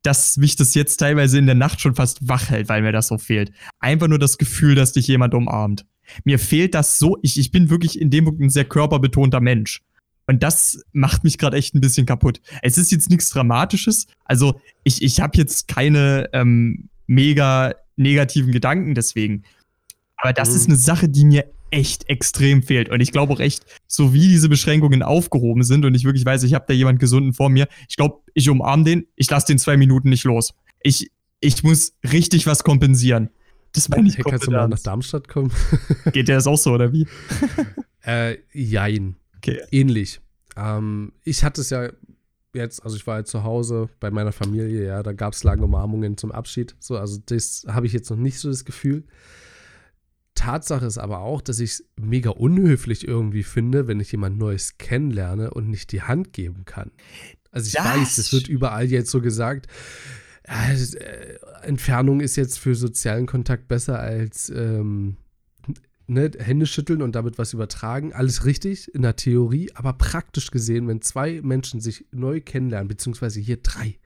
dass mich das jetzt teilweise in der Nacht schon fast wach hält, weil mir das so fehlt. Einfach nur das Gefühl, dass dich jemand umarmt. Mir fehlt das so, ich, ich bin wirklich in dem Punkt ein sehr körperbetonter Mensch. Und das macht mich gerade echt ein bisschen kaputt. Es ist jetzt nichts Dramatisches. Also ich, ich habe jetzt keine ähm, mega negativen Gedanken deswegen. Aber das Mhm. ist eine Sache, die mir echt extrem fehlt. Und ich glaube auch echt, so wie diese Beschränkungen aufgehoben sind und ich wirklich weiß, ich habe da jemand Gesunden vor mir, ich glaube, ich umarme den, ich lasse den zwei Minuten nicht los. Ich, ich muss richtig was kompensieren. Das meine ich hey, kannst du mal nach. Darmstadt kommen? <laughs> <laughs> Geht dir das auch so, oder wie? <laughs> äh, jein. Okay. Ähnlich. Ähm, ich hatte es ja jetzt, also ich war jetzt zu Hause bei meiner Familie, ja, da gab es lange Umarmungen zum Abschied. So, also das habe ich jetzt noch nicht so das Gefühl. Tatsache ist aber auch, dass ich es mega unhöflich irgendwie finde, wenn ich jemand Neues kennenlerne und nicht die Hand geben kann. Also ich Das weiß, es wird überall jetzt so gesagt, äh, Entfernung ist jetzt für sozialen Kontakt besser als ähm, ne, Hände schütteln und damit was übertragen. Alles richtig in der Theorie, aber praktisch gesehen, wenn zwei Menschen sich neu kennenlernen, beziehungsweise hier drei,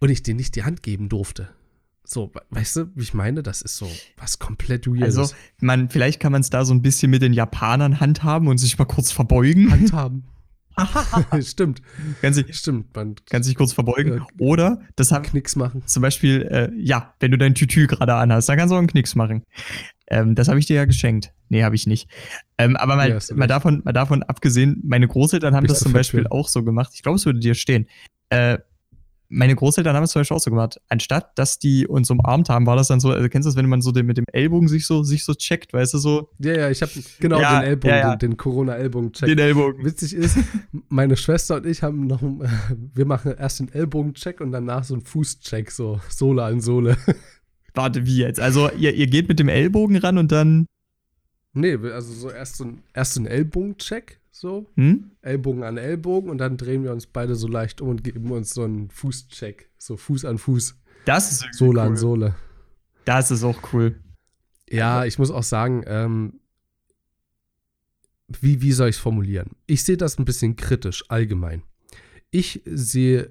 und ich denen nicht die Hand geben durfte. So, we- weißt du, wie ich meine? Das ist so was komplett weirdes. Also, man, vielleicht kann man es da so ein bisschen mit den Japanern handhaben und sich mal kurz verbeugen. Handhaben. <laughs> <laughs> stimmt, Kann sich, stimmt. Man kann sich kurz verbeugen. Ja. Oder, das haben Knicks machen. zum Beispiel, äh, ja, wenn du dein Tütü gerade anhast, dann kannst du auch einen Knicks machen. Ähm, das habe ich dir ja geschenkt. Nee, habe ich nicht. Ähm, aber mal, Ja, mal, davon, mal davon abgesehen, meine Großeltern haben Bist das zum Beispiel verführt? auch so gemacht. Ich glaube, es würde dir stehen. Äh, meine Großeltern haben es zum Beispiel auch so gemacht. Anstatt, dass die uns umarmt haben, war das dann so, also kennst du das, wenn man so den, mit dem Ellbogen sich so, sich so checkt, weißt du, so Ja, ja, ich habe genau Ja, den Ellbogen, ja, ja. den, den Corona-Ellbogen-Check. den Ellbogen. Witzig ist, <laughs> meine Schwester und ich haben noch, <laughs> wir machen erst den Ellbogen-Check und danach so einen Fuß-Check, so Sohle an Sohle. <laughs> Warte, wie jetzt? Also, ihr, ihr geht mit dem Ellbogen ran und dann, Nee, also so erst so ein, erst so ein Ellbogen-Check, so, hm? Ellbogen an Ellbogen und dann drehen wir uns beide so leicht um und geben uns so einen Fuß-Check, so Fuß an Fuß, Das ist Sohle cool. an Sohle. Das ist auch cool. Ja, ich muss auch sagen, ähm, wie, wie soll ich es formulieren? Ich sehe das ein bisschen kritisch, allgemein. Ich sehe,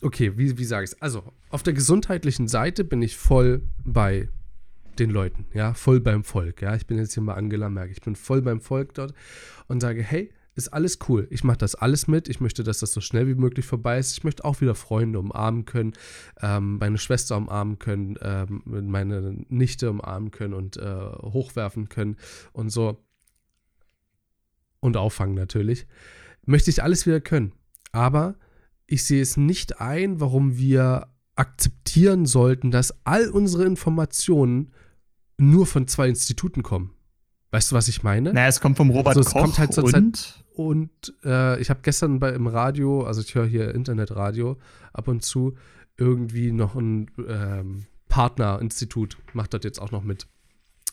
okay, wie, wie sage ich es? Also, auf der gesundheitlichen Seite bin ich voll bei den Leuten, ja, voll beim Volk, ja. Ich bin jetzt hier mal Angela Merkel, ich bin voll beim Volk dort und sage, hey, ist alles cool. Ich mache das alles mit. Ich möchte, dass das so schnell wie möglich vorbei ist. Ich möchte auch wieder Freunde umarmen können, ähm, meine Schwester umarmen können, ähm, meine Nichte umarmen können und äh, hochwerfen können und so. Und auffangen natürlich. Möchte ich alles wieder können. Aber ich sehe es nicht ein, warum wir akzeptieren sollten, dass all unsere Informationen nur von zwei Instituten kommen. Weißt du, was ich meine? Naja, es kommt vom Robert Also es Koch kommt halt zur und Und äh, ich habe gestern bei, im Radio, also ich höre hier Internetradio ab und zu, irgendwie noch ein ähm, Partnerinstitut macht das jetzt auch noch mit.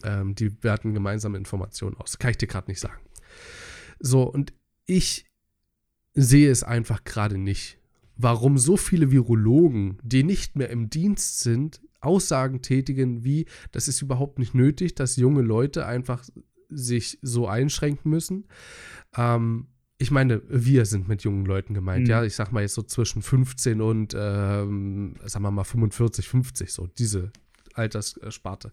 Ähm, die werten gemeinsame Informationen aus. Kann ich dir gerade nicht sagen. So, und ich sehe es einfach gerade nicht, warum so viele Virologen, die nicht mehr im Dienst sind, Aussagen tätigen wie, das ist überhaupt nicht nötig, dass junge Leute einfach sich so einschränken müssen. Ähm, ich meine, wir sind mit jungen Leuten gemeint, Mhm. ja. Ich sag mal jetzt so zwischen 15 und, ähm, sagen wir mal 45, 50, so diese Alterssparte.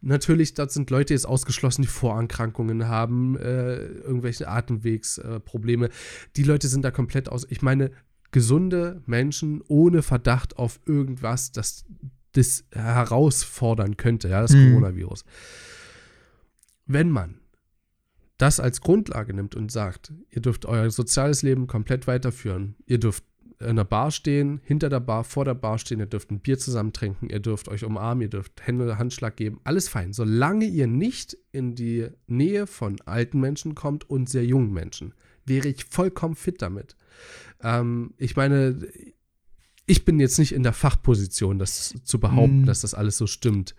Natürlich, dort sind Leute jetzt ausgeschlossen, die Vorerkrankungen haben, äh, irgendwelche Atemwegsprobleme. Äh, die Leute sind da komplett aus. Ich meine, gesunde Menschen ohne Verdacht auf irgendwas, das das herausfordern könnte, ja, das Mhm. Coronavirus. Wenn man das als Grundlage nimmt und sagt, ihr dürft euer soziales Leben komplett weiterführen, ihr dürft in der Bar stehen, hinter der Bar, vor der Bar stehen, ihr dürft ein Bier zusammen trinken, ihr dürft euch umarmen, ihr dürft Hände, Handschlag geben, alles fein, solange ihr nicht in die Nähe von alten Menschen kommt und sehr jungen Menschen, wäre ich vollkommen fit damit. Ähm, ich meine, ich bin jetzt nicht in der Fachposition, das zu behaupten, Mhm. dass das alles so stimmt.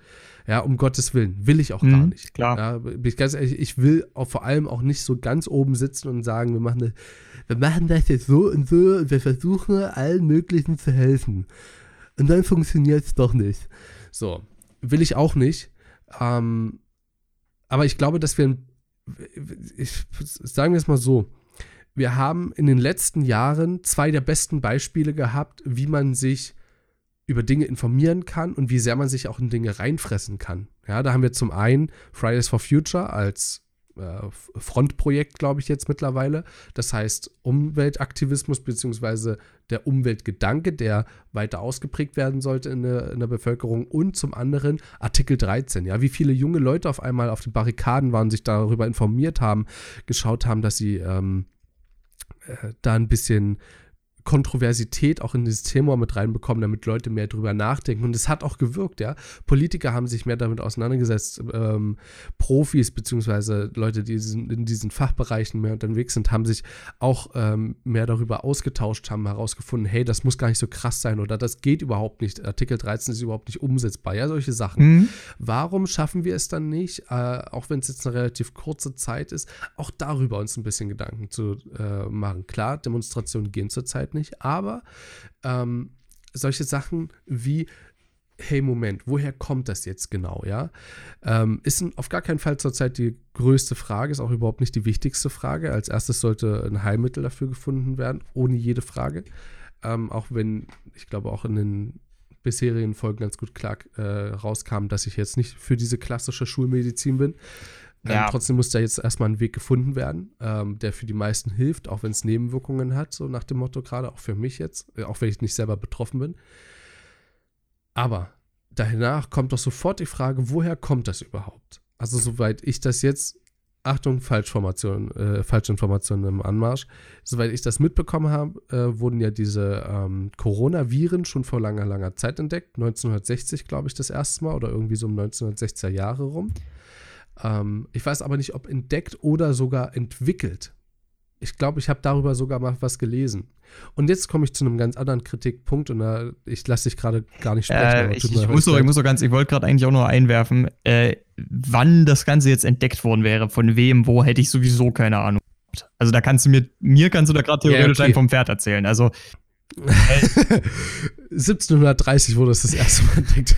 Ja, um Gottes Willen, will ich auch gar Mhm, nicht. klar. Ja, bin ich ganz ehrlich, ich will auch vor allem auch nicht so ganz oben sitzen und sagen, wir machen das, wir machen das jetzt so und so und wir versuchen allen möglichen zu helfen. Und dann funktioniert es doch nicht. So, will ich auch nicht. Ähm, aber ich glaube, dass wir, ich, sagen wir es mal so, wir haben in den letzten Jahren zwei der besten Beispiele gehabt, wie man sich über Dinge informieren kann und wie sehr man sich auch in Dinge reinfressen kann. Ja, da haben wir zum einen Fridays for Future als äh, Frontprojekt, glaube ich, jetzt mittlerweile. Das heißt Umweltaktivismus beziehungsweise der Umweltgedanke, der weiter ausgeprägt werden sollte in der, in der Bevölkerung. Und zum anderen Artikel 13. Ja, wie viele junge Leute auf einmal auf den Barrikaden waren, sich darüber informiert haben, geschaut haben, dass sie ähm, äh, da ein bisschen Kontroversität auch in dieses Thema mit reinbekommen, damit Leute mehr drüber nachdenken. Und es hat auch gewirkt, ja. Politiker haben sich mehr damit auseinandergesetzt. Ähm, Profis beziehungsweise Leute, die in diesen Fachbereichen mehr unterwegs sind, haben sich auch ähm, mehr darüber ausgetauscht, haben herausgefunden, hey, das muss gar nicht so krass sein oder das geht überhaupt nicht. Artikel 13 ist überhaupt nicht umsetzbar. Ja, solche Sachen. Mhm. Warum schaffen wir es dann nicht, äh, auch wenn es jetzt eine relativ kurze Zeit ist, auch darüber uns ein bisschen Gedanken zu äh, machen? Klar, Demonstrationen gehen zurzeit nicht, aber ähm, solche Sachen wie hey, Moment, woher kommt das jetzt genau, ja? Ähm, ist auf gar keinen Fall zurzeit die größte Frage, ist auch überhaupt nicht die wichtigste Frage. Als erstes sollte ein Heilmittel dafür gefunden werden, ohne jede Frage. Ähm, auch wenn, ich glaube, auch in den bisherigen Folgen ganz gut klar äh, rauskam, dass ich jetzt nicht für diese klassische Schulmedizin bin. Ähm, Ja. trotzdem muss da jetzt erstmal ein Weg gefunden werden, ähm, der für die meisten hilft, auch wenn es Nebenwirkungen hat, so nach dem Motto gerade, auch für mich jetzt, äh, auch wenn ich nicht selber betroffen bin. Aber danach kommt doch sofort die Frage, woher kommt das überhaupt? Also soweit ich das jetzt, Achtung, Falschformation, äh, Falschinformationen im Anmarsch, soweit ich das mitbekommen habe, äh, wurden ja diese ähm, Coronaviren schon vor langer, langer Zeit entdeckt. 1960, glaube ich, das erste Mal oder irgendwie so um 1960er Jahre rum. Ähm, ich weiß aber nicht, ob entdeckt oder sogar entwickelt. Ich glaube, ich habe darüber sogar mal was gelesen. Und jetzt komme ich zu einem ganz anderen Kritikpunkt und da, ich lasse dich gerade gar nicht sprechen. Äh, ich, ich, muss so, ich muss so ganz, ich wollte gerade eigentlich auch nur einwerfen, äh, wann das Ganze jetzt entdeckt worden wäre, von wem, wo, hätte ich sowieso keine Ahnung. Also da kannst du mir, mir kannst du da gerade theoretisch ja, okay. vom Pferd erzählen. Also <laughs> 1730 wurde es das erste Mal entdeckt.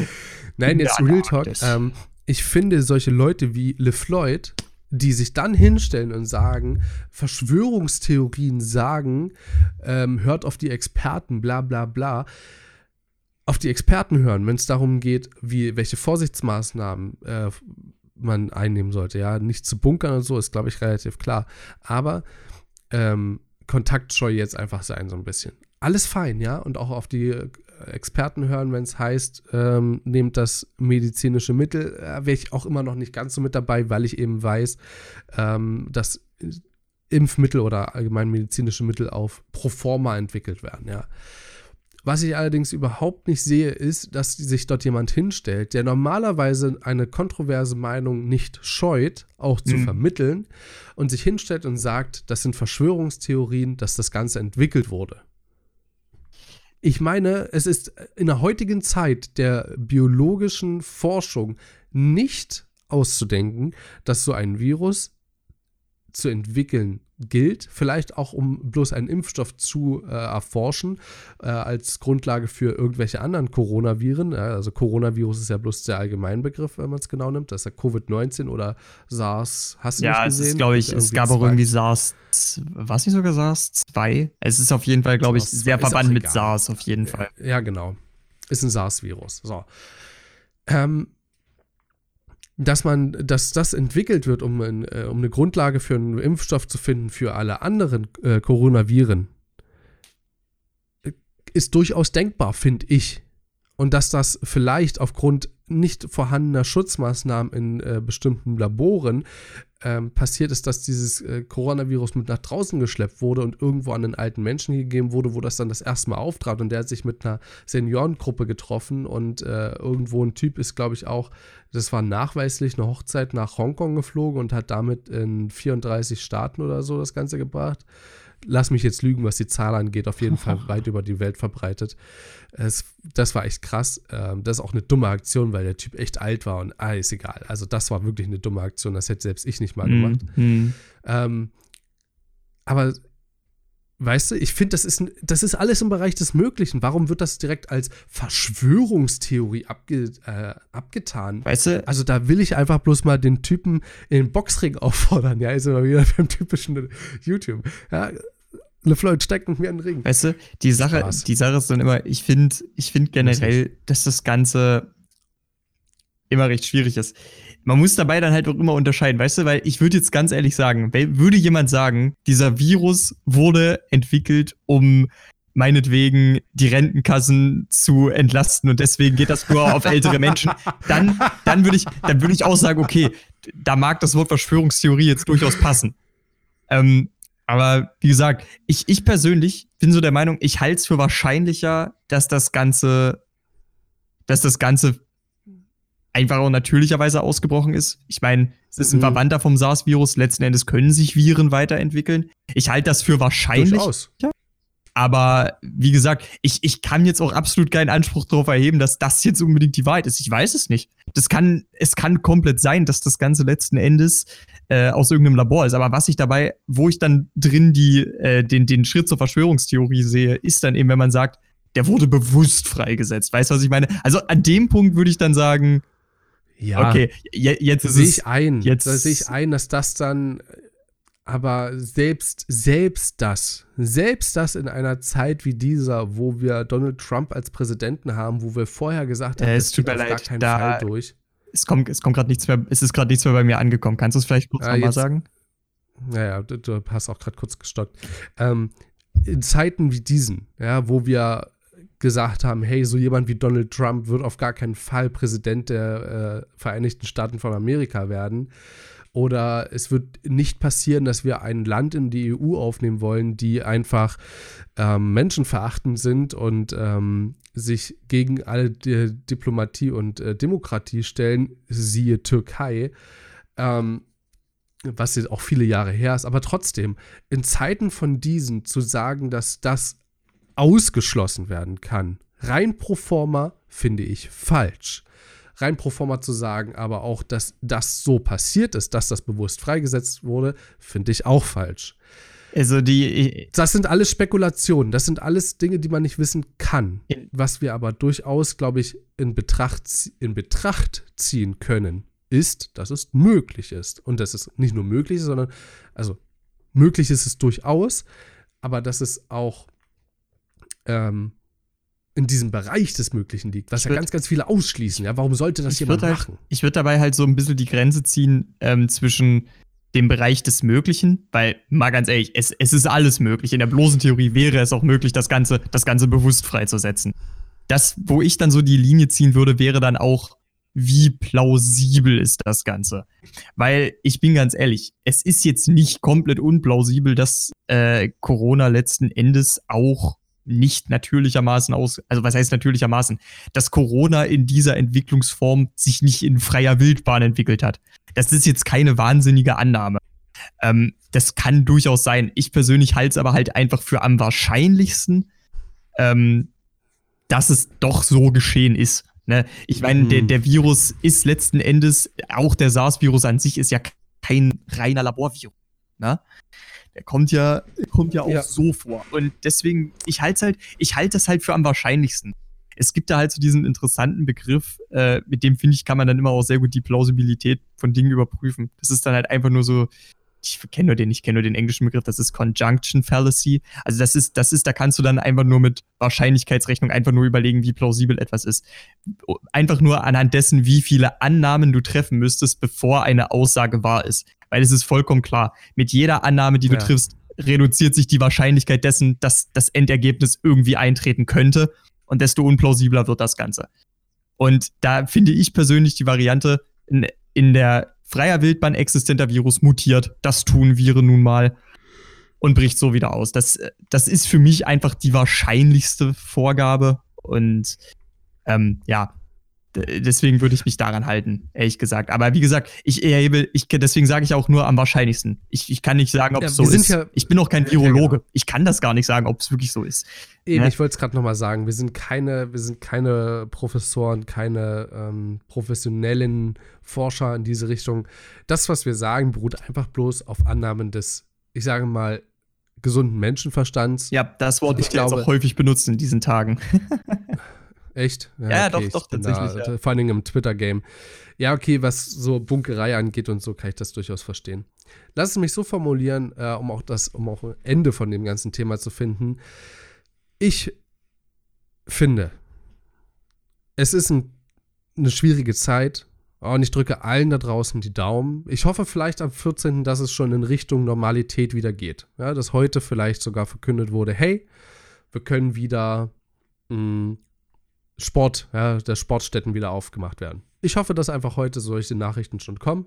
<laughs> Nein, jetzt ja, Real Talk. Ähm, ich finde solche Leute wie LeFloid die sich dann hinstellen und sagen, Verschwörungstheorien sagen, ähm, hört auf die Experten, bla bla bla. Auf die Experten hören, wenn es darum geht, wie, welche Vorsichtsmaßnahmen äh, man einnehmen sollte. Ja, nicht zu bunkern und so, ist, glaube ich, relativ klar. Aber ähm, kontaktscheu jetzt einfach sein, so ein bisschen. Alles fein, ja, und auch auf die Experten hören, wenn es heißt, ähm, nehmt das medizinische Mittel. Äh, Wäre ich auch immer noch nicht ganz so mit dabei, weil ich eben weiß, ähm, dass Impfmittel oder allgemein medizinische Mittel auf Proforma entwickelt werden, ja. Was ich allerdings überhaupt nicht sehe, ist, dass sich dort jemand hinstellt, der normalerweise eine kontroverse Meinung nicht scheut, auch zu mhm. vermitteln, und sich hinstellt und sagt, das sind Verschwörungstheorien, dass das Ganze entwickelt wurde. Ich meine, es ist in der heutigen Zeit der biologischen Forschung nicht auszudenken, dass so ein Virus zu entwickeln gilt, vielleicht auch um bloß einen Impfstoff zu äh, erforschen, äh, als Grundlage für irgendwelche anderen Coronaviren. Also Coronavirus ist ja bloß der Allgemeinbegriff, wenn man es genau nimmt. Das ist ja Covid-19 oder SARS. Hast du ja, nicht gesehen? Ja, glaube ich, es gab auch irgendwie SARS, was nicht sogar SARS 2? Es ist auf jeden Fall, glaube ich, sehr verwandt mit SARS auf jeden Fall. Ja, genau. Ist ein SARS-Virus. So. Ähm, dass man, dass das entwickelt wird, um, äh, um eine Grundlage für einen Impfstoff zu finden für alle anderen äh, Coronaviren, ist durchaus denkbar, finde ich. Und dass das vielleicht aufgrund nicht vorhandener Schutzmaßnahmen in äh, bestimmten Laboren ähm, passiert ist, dass dieses äh, Coronavirus mit nach draußen geschleppt wurde und irgendwo an einen alten Menschen gegeben wurde, wo das dann das erste Mal auftrat. Und der hat sich mit einer Seniorengruppe getroffen und äh, irgendwo ein Typ ist, glaube ich, auch, das war nachweislich eine Hochzeit nach Hongkong geflogen und hat damit in 34 Staaten oder so das Ganze gebracht lass mich jetzt lügen, was die Zahl angeht, auf jeden Fall <laughs> weit über die Welt verbreitet. Es, das war echt krass. Ähm, das ist auch eine dumme Aktion, weil der Typ echt alt war und ah, ist egal. Also das war wirklich eine dumme Aktion, das hätte selbst ich nicht mal mhm, gemacht. Mhm. Ähm, aber Weißt du, ich finde, das ist, das ist alles im Bereich des Möglichen. Warum wird das direkt als Verschwörungstheorie abge, äh, abgetan? Weißt du? Also da will ich einfach bloß mal den Typen in den Boxring <laughs> auffordern. Ja, ist immer wieder <laughs> beim typischen YouTube. Ja, LeFloid steckt mit mir in den Ring. Weißt du, die Sache, die Sache ist dann immer, ich finde ich find generell, dass das Ganze immer recht schwierig ist man muss dabei dann halt auch immer unterscheiden, weißt du, weil ich würde jetzt ganz ehrlich sagen, würde jemand sagen, dieser Virus wurde entwickelt, um meinetwegen die Rentenkassen zu entlasten und deswegen geht das nur auf ältere Menschen, dann, dann würde ich, dann ich auch sagen, okay, da mag das Wort Verschwörungstheorie jetzt durchaus passen. Ähm, aber wie gesagt, ich, ich persönlich bin so der Meinung, ich halte es für wahrscheinlicher, dass das Ganze, dass das Ganze einfach auch natürlicherweise ausgebrochen ist. Ich meine, es ist ein mhm. Verwandter vom SARS-Virus. Letzten Endes können sich Viren weiterentwickeln. Ich halte das für wahrscheinlich. Durchaus. Aber wie gesagt, ich, ich kann jetzt auch absolut keinen Anspruch darauf erheben, dass das jetzt unbedingt die Wahrheit ist. Ich weiß es nicht. Das kann, es kann komplett sein, dass das Ganze letzten Endes äh, aus irgendeinem Labor ist. Aber was ich dabei, wo ich dann drin die, äh, den, den Schritt zur Verschwörungstheorie sehe, ist dann eben, wenn man sagt, der wurde bewusst freigesetzt. Weißt du, was ich meine? Also an dem Punkt würde ich dann sagen, ja, okay, jetzt sehe ich ein. Jetzt sehe ich ein, dass das dann, aber selbst, selbst das, selbst das in einer Zeit wie dieser, wo wir Donald Trump als Präsidenten haben, wo wir vorher gesagt haben, äh, es tut mir leid, gar keinen da, Fall durch. Es kommt, es kommt gerade nichts mehr, es ist gerade nichts mehr bei mir angekommen. Kannst du es vielleicht kurz äh, nochmal sagen? Naja, du, du hast auch gerade kurz gestockt. Ähm, in Zeiten wie diesen, ja, wo wir gesagt haben, hey, so jemand wie Donald Trump wird auf gar keinen Fall Präsident der äh, Vereinigten Staaten von Amerika werden. Oder es wird nicht passieren, dass wir ein Land in die EU aufnehmen wollen, die einfach ähm, menschenverachtend sind und ähm, sich gegen alle die Diplomatie und äh, Demokratie stellen, siehe Türkei. Ähm, was jetzt auch viele Jahre her ist, aber trotzdem, in Zeiten von diesen zu sagen, dass das ausgeschlossen werden kann, rein pro forma, finde ich falsch. Rein pro forma zu sagen, aber auch, dass das so passiert ist, dass das bewusst freigesetzt wurde, finde ich auch falsch. Also die. Das sind alles Spekulationen. Das sind alles Dinge, die man nicht wissen kann. Was wir aber durchaus, glaube ich, in Betracht, in Betracht ziehen können, ist, dass es möglich ist. Und dass es nicht nur möglich ist, sondern, also möglich ist es durchaus, aber dass es auch ähm, in diesem Bereich des Möglichen liegt, was ja ganz, ganz viele ausschließen. Ja, warum sollte das jemand halt, machen? Ich würde dabei halt so ein bisschen die Grenze ziehen ähm, zwischen dem Bereich des Möglichen, weil, mal ganz ehrlich, es, es ist alles möglich. In der bloßen Theorie wäre es auch möglich, das Ganze, das Ganze bewusst freizusetzen. Das, wo ich dann so die Linie ziehen würde, wäre dann auch wie plausibel ist das Ganze. Weil ich bin ganz ehrlich, es ist jetzt nicht komplett unplausibel, dass äh, Corona letzten Endes auch nicht natürlichermaßen aus, also was heißt natürlichermaßen, dass Corona in dieser Entwicklungsform sich nicht in freier Wildbahn entwickelt hat. Das ist jetzt keine wahnsinnige Annahme. Ähm, das kann durchaus sein. Ich persönlich halte es aber halt einfach für am wahrscheinlichsten, ähm, dass es doch so geschehen ist. Ne? Ich meine, mhm. der, der Virus ist letzten Endes, auch der SARS-Virus an sich ist ja kein reiner Laborvirus. Ne? Der kommt ja, kommt ja auch ja. so vor. Und deswegen, ich halte halt, ich halte das halt für am wahrscheinlichsten. Es gibt da halt so diesen interessanten Begriff, äh, mit dem finde ich, kann man dann immer auch sehr gut die Plausibilität von Dingen überprüfen. Das ist dann halt einfach nur so, ich kenne nur den, ich kenne nur den englischen Begriff, das ist Conjunction Fallacy. Also das ist, das ist, da kannst du dann einfach nur mit Wahrscheinlichkeitsrechnung einfach nur überlegen, wie plausibel etwas ist. Einfach nur anhand dessen, wie viele Annahmen du treffen müsstest, bevor eine Aussage wahr ist. Weil es ist vollkommen klar, mit jeder Annahme, die du ja. triffst, reduziert sich die Wahrscheinlichkeit dessen, dass das Endergebnis irgendwie eintreten könnte. Und desto unplausibler wird das Ganze. Und da finde ich persönlich die Variante in, in der freier Wildbahn existenter Virus mutiert. Das tun Viren nun mal und bricht so wieder aus. Das, das ist für mich einfach die wahrscheinlichste Vorgabe. Und ähm, ja, deswegen würde ich mich daran halten, ehrlich gesagt. Aber wie gesagt, ich erhebe, ich, deswegen sage ich auch nur am wahrscheinlichsten. Ich, ich kann nicht sagen, ob es ja, so ist. Ja, ich bin auch kein Virologe. Ja, genau. Ich kann das gar nicht sagen, ob es wirklich so ist. Eben, ne? ich wollte es gerade nochmal sagen. Wir sind keine, wir sind keine Professoren, keine ähm, professionellen Forscher in diese Richtung. Das, was wir sagen, beruht einfach bloß auf Annahmen des, ich sage mal, gesunden Menschenverstands. Ja, das Wort ich glaube, auch häufig benutzt in diesen Tagen. <laughs> Echt? Ja, ja okay, doch, doch, tatsächlich. Da, ja. Vor allem im Twitter-Game. Ja, okay, was so Bunkerei angeht und so, kann ich das durchaus verstehen. Lass es mich so formulieren, äh, um auch das, um auch ein Ende von dem ganzen Thema zu finden. Ich finde, es ist ein, eine schwierige Zeit. Und ich drücke allen da draußen die Daumen. Ich hoffe vielleicht am 14., dass es schon in Richtung Normalität wieder geht. Ja, dass heute vielleicht sogar verkündet wurde, hey, wir können wieder mh, hm, Sport, ja, der Sportstätten wieder aufgemacht werden. Ich hoffe, dass einfach heute solche Nachrichten schon kommen.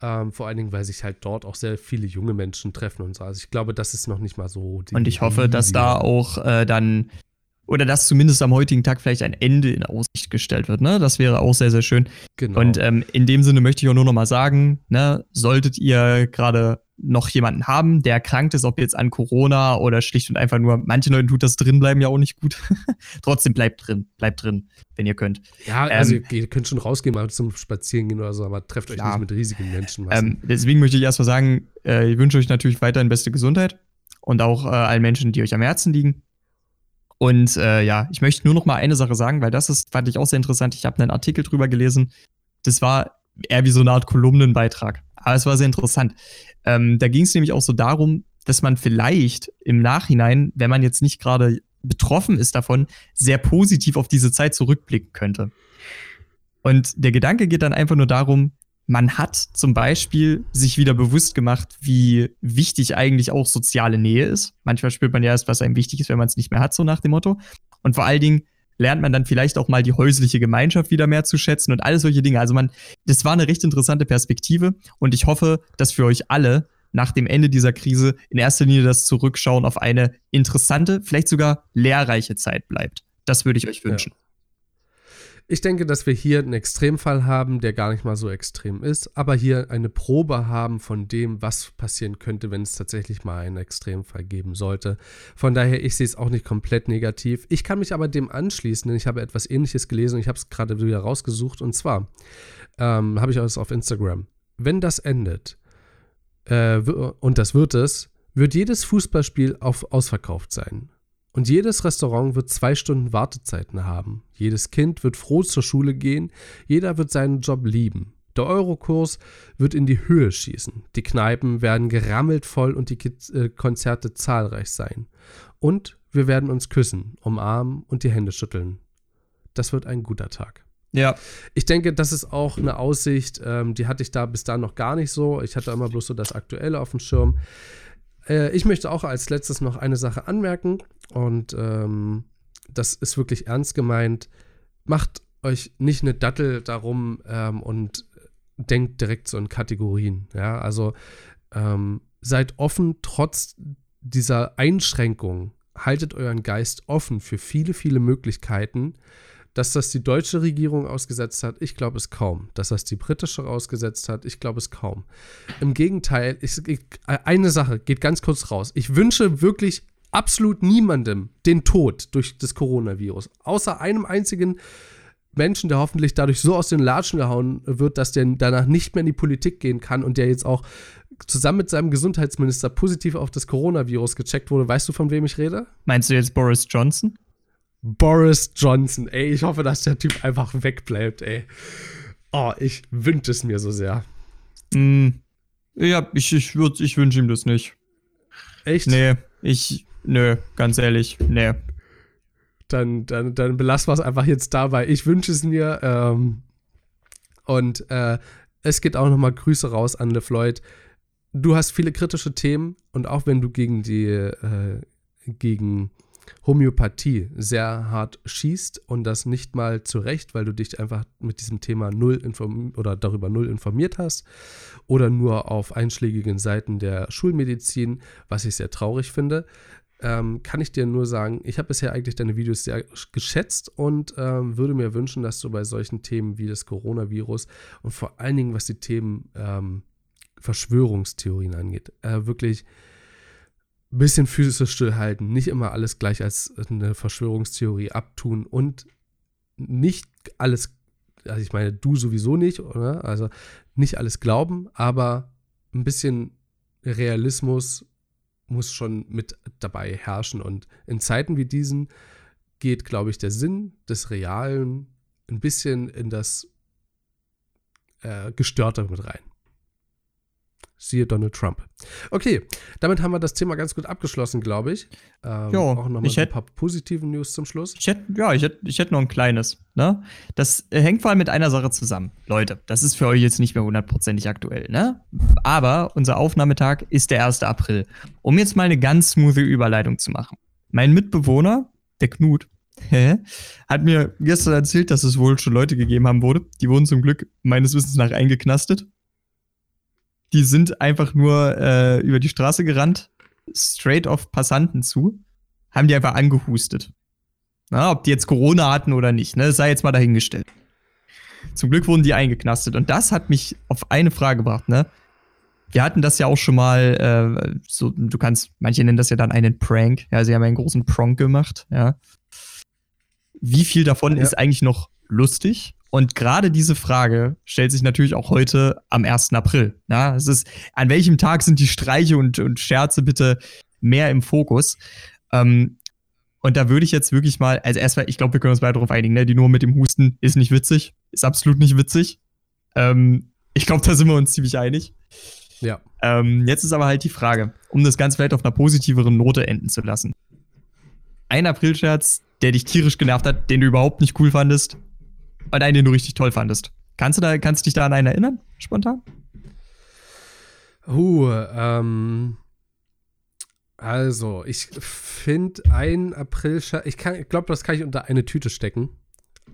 Ähm, vor allen Dingen, weil sich halt dort auch sehr viele junge Menschen treffen und so. Also ich glaube, das ist noch nicht mal so. und ich hoffe, dass da auch äh, dann oder dass zumindest am heutigen Tag vielleicht ein Ende in Aussicht gestellt wird. Ne? Das wäre auch sehr, sehr schön. Genau. Und ähm, in dem Sinne möchte ich auch nur noch mal sagen, ne, solltet ihr gerade noch jemanden haben, der erkrankt ist, ob jetzt an Corona oder schlicht und einfach nur, manchen Leuten tut das drinbleiben ja auch nicht gut. <laughs> Trotzdem bleibt drin, bleibt drin, wenn ihr könnt. Ja, also ähm, ihr könnt schon rausgehen, mal zum Spazieren gehen oder so, aber trefft euch klar. nicht mit riesigen Menschen. Ähm, deswegen möchte ich erstmal sagen, äh, ich wünsche euch natürlich weiterhin beste Gesundheit und auch äh, allen Menschen, die euch am Herzen liegen. Und äh, ja, ich möchte nur noch mal eine Sache sagen, weil das ist, fand ich auch sehr interessant. Ich habe einen Artikel drüber gelesen. Das war eher wie so eine Art Kolumnenbeitrag. Aber es war sehr interessant. Ähm, da ging es nämlich auch so darum, dass man vielleicht im Nachhinein, wenn man jetzt nicht gerade betroffen ist davon, sehr positiv auf diese Zeit zurückblicken könnte. Und der Gedanke geht dann einfach nur darum, man hat zum Beispiel sich wieder bewusst gemacht, wie wichtig eigentlich auch soziale Nähe ist. Manchmal spürt man ja erst, was einem wichtig ist, wenn man es nicht mehr hat, so nach dem Motto. Und vor allen Dingen lernt man dann vielleicht auch mal die häusliche Gemeinschaft wieder mehr zu schätzen und all solche Dinge. Also man, das war eine recht interessante Perspektive und ich hoffe, dass für euch alle nach dem Ende dieser Krise in erster Linie das Zurückschauen auf eine interessante, vielleicht sogar lehrreiche Zeit bleibt. Das würde ich euch wünschen. Ja. Ich denke, dass wir hier einen Extremfall haben, der gar nicht mal so extrem ist, aber hier eine Probe haben von dem, was passieren könnte, wenn es tatsächlich mal einen Extremfall geben sollte. Von daher, ich sehe es auch nicht komplett negativ. Ich kann mich aber dem anschließen, denn ich habe etwas Ähnliches gelesen und ich habe es gerade wieder rausgesucht. Und zwar ähm, habe ich es auf Instagram. Wenn das endet, äh, und das wird es, wird jedes Fußballspiel auf ausverkauft sein. Und jedes Restaurant wird zwei Stunden Wartezeiten haben. Jedes Kind wird froh zur Schule gehen. Jeder wird seinen Job lieben. Der Eurokurs wird in die Höhe schießen. Die Kneipen werden gerammelt voll und die äh, Konzerte zahlreich sein. Und wir werden uns küssen, umarmen und die Hände schütteln. Das wird ein guter Tag. Ja. Ich denke, das ist auch eine Aussicht, ähm, die hatte ich da bis da noch gar nicht so. Ich hatte immer bloß so das Aktuelle auf dem Schirm. Äh, ich möchte auch als letztes noch eine Sache anmerken und ähm, das ist wirklich ernst gemeint. Macht euch nicht eine Dattel darum ähm, und denkt direkt so in Kategorien. Ja, also ähm, seid offen trotz dieser Einschränkung. Haltet euren Geist offen für viele, viele Möglichkeiten dass das die deutsche Regierung ausgesetzt hat, ich glaube es kaum. Dass das die britische ausgesetzt hat, ich glaube es kaum. Im Gegenteil, ich, ich, eine Sache geht ganz kurz raus. Ich wünsche wirklich absolut niemandem den Tod durch das Coronavirus. Außer einem einzigen Menschen, der hoffentlich dadurch so aus den Latschen gehauen wird, dass der danach nicht mehr in die Politik gehen kann und der jetzt auch zusammen mit seinem Gesundheitsminister positiv auf das Coronavirus gecheckt wurde. Weißt du, von wem ich rede? Meinst du jetzt Boris Johnson? Boris Johnson, ey. Ich hoffe, dass der Typ einfach wegbleibt, ey. Oh, ich wünsche es mir so sehr. Mm, ja, ich, ich, ich wünsche ihm das nicht. Echt? Nee, ich, nö, ganz ehrlich, nee. Dann, dann, dann belassen wir es einfach jetzt dabei. Ich wünsche es mir. Ähm, und äh, es geht auch nochmal Grüße raus an LeFloid. Du hast viele kritische Themen und auch wenn du gegen die, äh, gegen Homöopathie sehr hart schießt und das nicht mal zurecht, weil du dich einfach mit diesem Thema null oder darüber null informiert hast oder nur auf einschlägigen Seiten der Schulmedizin, was ich sehr traurig finde, ähm, kann ich dir nur sagen, ich habe bisher eigentlich deine Videos sehr geschätzt und ähm, würde mir wünschen, dass du bei solchen Themen wie das Coronavirus und vor allen Dingen, was die Themen ähm, Verschwörungstheorien angeht, äh, wirklich ein bisschen Füße stillhalten, nicht immer alles gleich als eine Verschwörungstheorie abtun und nicht alles, also ich meine, du sowieso nicht, oder? Also nicht alles glauben, aber ein bisschen Realismus muss schon mit dabei herrschen. Und in Zeiten wie diesen geht, glaube ich, der Sinn des Realen ein bisschen in das äh, Gestörte mit rein. Siehe Donald Trump. Okay, damit haben wir das Thema ganz gut abgeschlossen, glaube ich. Ähm, jo, auch nochmal ein paar positive News zum Schluss. Ich hätte, ja, ich hätte, ich hätte noch ein kleines. Ne? Das äh, hängt vor allem mit einer Sache zusammen. Leute, das ist für euch jetzt nicht mehr hundertprozentig aktuell, ne? Aber unser Aufnahmetag ist der 1. April. Um jetzt mal eine ganz smooth Überleitung zu machen. Mein Mitbewohner, der Knut, <laughs> hat mir gestern erzählt, dass es wohl schon Leute gegeben haben wurde. Die wurden zum Glück meines Wissens nach eingeknastet die sind einfach nur äh, über die Straße gerannt, straight auf Passanten zu, haben die einfach angehustet. Na, ob die jetzt Corona hatten oder nicht, ne, sei jetzt mal dahingestellt. Zum Glück wurden die eingeknastet. Und das hat mich auf eine Frage gebracht, ne? Wir hatten das ja auch schon mal, äh, so, du kannst, manche nennen das ja dann einen Prank. Ja, sie haben einen großen Prank gemacht, ja. Wie viel davon ja. ist eigentlich noch lustig und gerade diese Frage stellt sich natürlich auch heute am 1. April. Na, es ist, an welchem Tag sind die Streiche und, und Scherze bitte mehr im Fokus? Ähm, und da würde ich jetzt wirklich mal, also erstmal, ich glaube, wir können uns beide darauf einigen, ne? Die Nummer mit dem Husten ist nicht witzig, ist absolut nicht witzig. Ähm, ich glaube, da sind wir uns ziemlich einig. Ja. Ähm, jetzt ist aber halt die Frage, um das Ganze vielleicht auf einer positiveren Note enden zu lassen. Ein Aprilscherz, der dich tierisch genervt hat, den du überhaupt nicht cool fandest, und einen, den du richtig toll fandest. Kannst du, da, kannst du dich da an einen erinnern, spontan? Uh, ähm. Also, ich finde ein April-Scherz, ich, ich glaube, das kann ich unter eine Tüte stecken.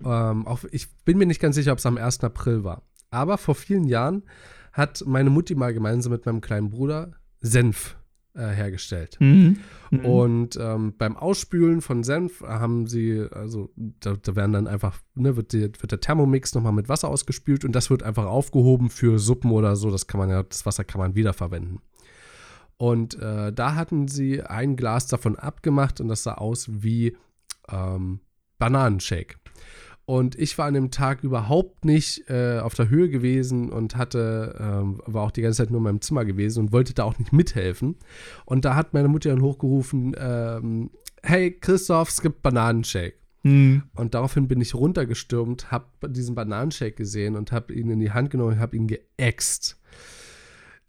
Ähm, auch, ich bin mir nicht ganz sicher, ob es am 1. April war. Aber vor vielen Jahren hat meine Mutti mal gemeinsam mit meinem kleinen Bruder Senf äh, hergestellt. Mhm. Mhm. Und ähm, beim Ausspülen von Senf haben sie, also da, da werden dann einfach, ne, wird, die, wird der Thermomix nochmal mit Wasser ausgespült und das wird einfach aufgehoben für Suppen oder so. Das kann man ja, das Wasser kann man wiederverwenden. Und äh, da hatten sie ein Glas davon abgemacht und das sah aus wie ähm, Bananenshake. Und ich war an dem Tag überhaupt nicht äh, auf der Höhe gewesen und hatte, ähm, war auch die ganze Zeit nur in meinem Zimmer gewesen und wollte da auch nicht mithelfen. Und da hat meine Mutter dann hochgerufen, ähm, hey Christoph, es gibt Bananenshake. Hm. Und daraufhin bin ich runtergestürmt, habe diesen Bananenshake gesehen und habe ihn in die Hand genommen und habe ihn geäxt.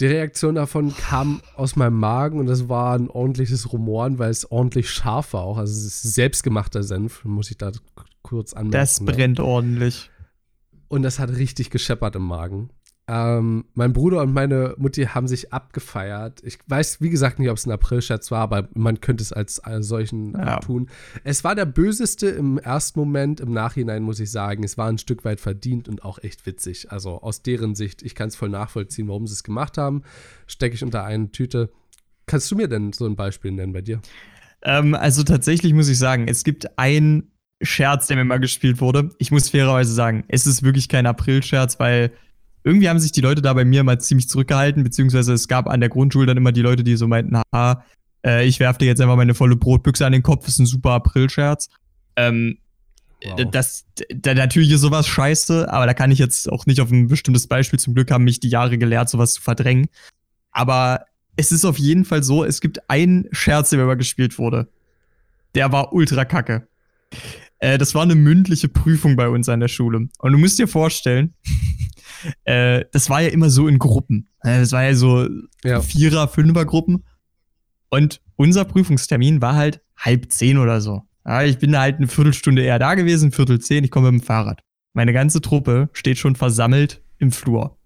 Die Reaktion davon kam aus meinem Magen und das war ein ordentliches Rumoren, weil es ordentlich scharf war auch. Also es ist selbstgemachter Senf, muss ich da kurz anmerken. Das ne? brennt ne? ordentlich. Und das hat richtig gescheppert im Magen. Ähm, mein Bruder und meine Mutti haben sich abgefeiert. Ich weiß, wie gesagt, nicht, ob es ein April-Scherz war, aber man könnte es als, als solchen ja. tun. Es war der böseste im ersten Moment. Im Nachhinein muss ich sagen, es war ein Stück weit verdient und auch echt witzig. Also aus deren Sicht, ich kann es voll nachvollziehen, warum sie es gemacht haben. Stecke ich unter eine Tüte. Kannst du mir denn so ein Beispiel nennen bei dir? Ähm, also tatsächlich muss ich sagen, es gibt ein Scherz, der mir mal gespielt wurde. Ich muss fairerweise sagen, es ist wirklich kein April-Scherz, weil irgendwie haben sich die Leute da bei mir mal ziemlich zurückgehalten, beziehungsweise es gab an der Grundschule dann immer die Leute, die so meinten, haha, äh, ich werfe dir jetzt einfach meine volle Brotbüchse an den Kopf, ist ein super April-Scherz. Ähm, wow. das, da, natürlich ist sowas scheiße, aber da kann ich jetzt auch nicht auf ein bestimmtes Beispiel, zum Glück haben mich die Jahre gelehrt, sowas zu verdrängen. Aber es ist auf jeden Fall so, es gibt einen Scherz, der mir mal gespielt wurde. Der war ultra kacke. Äh, das war eine mündliche Prüfung bei uns an der Schule. Und du musst dir vorstellen, <laughs> äh, das war ja immer so in Gruppen. Äh, das war ja so ja. Vierer-, Fünfer-Gruppen. Und unser Prüfungstermin war halt halb zehn oder so. Ja, ich bin da halt eine Viertelstunde eher da gewesen, Viertel zehn, ich komme mit dem Fahrrad. Meine ganze Truppe steht schon versammelt im Flur.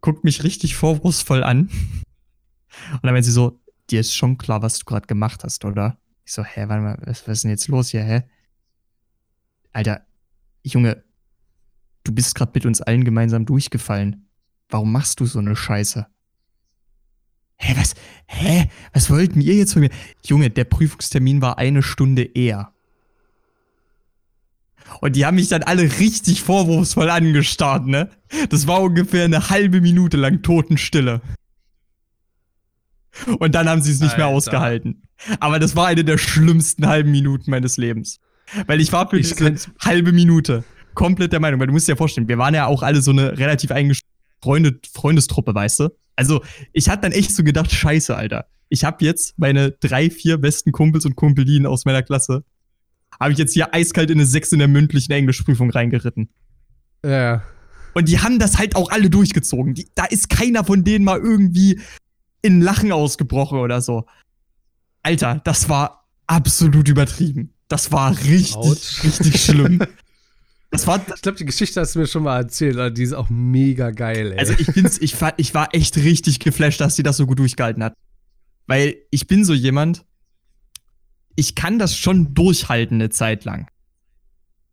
Guckt mich richtig vorwurfsvoll an. <laughs> Und dann meint sie so, dir ist schon klar, was du gerade gemacht hast, oder? Ich so, hä, warte mal, was, was ist denn jetzt los hier, hä? Alter, Junge, du bist gerade mit uns allen gemeinsam durchgefallen. Warum machst du so eine Scheiße? Hä, was, hä, was wollten ihr jetzt von mir? Junge, der Prüfungstermin war eine Stunde eher. Und die haben mich dann alle richtig vorwurfsvoll angestarrt, ne? Das war ungefähr eine halbe Minute lang Totenstille. Und dann haben sie es nicht Alter. mehr ausgehalten. Aber das war eine der schlimmsten halben Minuten meines Lebens. Weil ich war für ich diese halbe Minute komplett der Meinung, weil du musst dir ja vorstellen, wir waren ja auch alle so eine relativ eingeschränkte Freunde, Freundestruppe, weißt du? Also, ich hatte dann echt so gedacht, scheiße, Alter. Ich habe jetzt meine drei, vier besten Kumpels und Kumpelinen aus meiner Klasse, habe ich jetzt hier eiskalt in eine Sechs in der mündlichen Englischprüfung reingeritten. Ja. Und die haben das halt auch alle durchgezogen. Die, da ist keiner von denen mal irgendwie in Lachen ausgebrochen oder so. Alter, das war absolut übertrieben. Das war richtig, Ouch. richtig schlimm. <laughs> Das war, ich glaube, die Geschichte hast du mir schon mal erzählt, aber die ist auch mega geil, ey. Also ich bin's, ich, war, ich war echt richtig geflasht, dass sie das so gut durchgehalten hat. Weil ich bin so jemand, ich kann das schon durchhalten eine Zeit lang.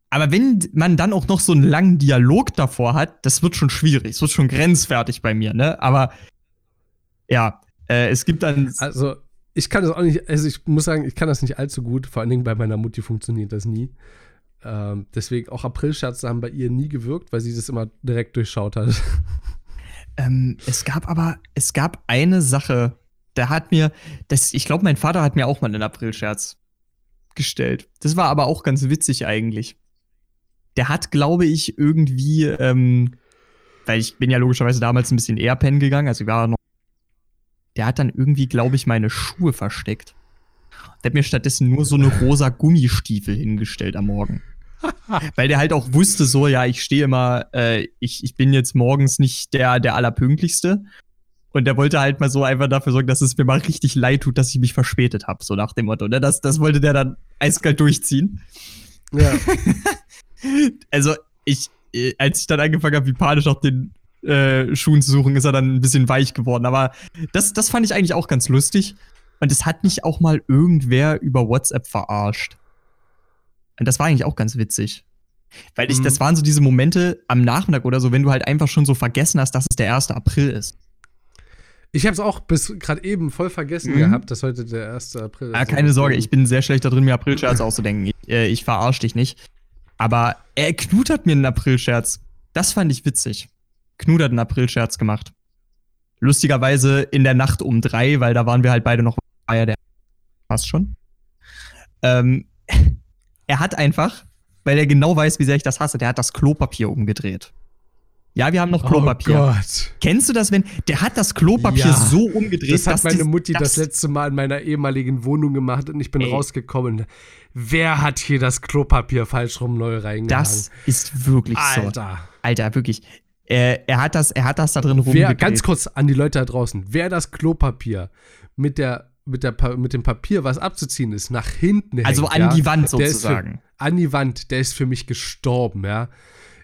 Aber wenn man dann auch noch so einen langen Dialog davor hat, das wird schon schwierig. Es wird schon grenzwertig bei mir, ne? Aber ja, äh, es gibt dann. Also, ich kann das auch nicht, also ich muss sagen, ich kann das nicht allzu gut. Vor allen Dingen bei meiner Mutti funktioniert das nie. Ähm, deswegen auch Aprilscherze haben bei ihr nie gewirkt, weil sie das immer direkt durchschaut hat. Ähm, es gab aber, es gab eine Sache, da hat mir, das, ich glaube, mein Vater hat mir auch mal einen Aprilscherz gestellt. Das war aber auch ganz witzig eigentlich. Der hat, glaube ich, irgendwie, ähm, weil ich bin ja logischerweise damals ein bisschen eher pennen gegangen, also ich war noch der hat dann irgendwie, glaube ich, meine Schuhe versteckt. Der hat mir stattdessen nur so eine rosa Gummistiefel hingestellt am Morgen. <laughs> Weil der halt auch wusste, so, ja, ich stehe immer, äh, ich, ich bin jetzt morgens nicht der, der Allerpünktlichste. Und der wollte halt mal so einfach dafür sorgen, dass es mir mal richtig leid tut, dass ich mich verspätet habe, so nach dem Motto. Ne? Das, das wollte der dann eiskalt durchziehen. Ja. <laughs> also, ich, äh, als ich dann angefangen habe, wie panisch auch den äh, Schuhen zu suchen, ist er dann ein bisschen weich geworden. Aber das, das fand ich eigentlich auch ganz lustig. Und es hat mich auch mal irgendwer über WhatsApp verarscht. Und das war eigentlich auch ganz witzig. Weil ich, mhm. das waren so diese Momente am Nachmittag oder so, wenn du halt einfach schon so vergessen hast, dass es der 1. April ist. Ich habe es auch bis gerade eben voll vergessen mhm. gehabt, dass heute der 1. April ist. Ja, keine Sorge, ich bin sehr schlecht da drin, mir Aprilscherz auszudenken. Ich, äh, ich verarsche dich nicht. Aber er Knut hat mir einen Aprilscherz. Das fand ich witzig. Knut hat einen Aprilscherz gemacht. Lustigerweise in der Nacht um drei, weil da waren wir halt beide noch Feier der. Passt schon. Ähm, <laughs> er hat einfach, weil er genau weiß, wie sehr ich das hasse, der hat das Klopapier umgedreht. Ja, wir haben noch oh Klopapier. Oh Gott. Kennst du das, wenn der hat das Klopapier ja, so umgedreht? Das hat meine Mutti das, das, letzte Mal in meiner ehemaligen Wohnung gemacht und ich bin ey. rausgekommen. Wer hat hier das Klopapier falsch rum neu reingehangen? Das ist wirklich Alter. so. Alter. Alter, wirklich. Er, er, hat das, er hat das da drin rumgedreht. Wer, ganz kurz an die Leute da draußen. Wer das Klopapier mit der mit, der, mit dem Papier, was abzuziehen ist, nach hinten Also hängt, an ja, die Wand sozusagen. Für, an die Wand, der ist für mich gestorben, ja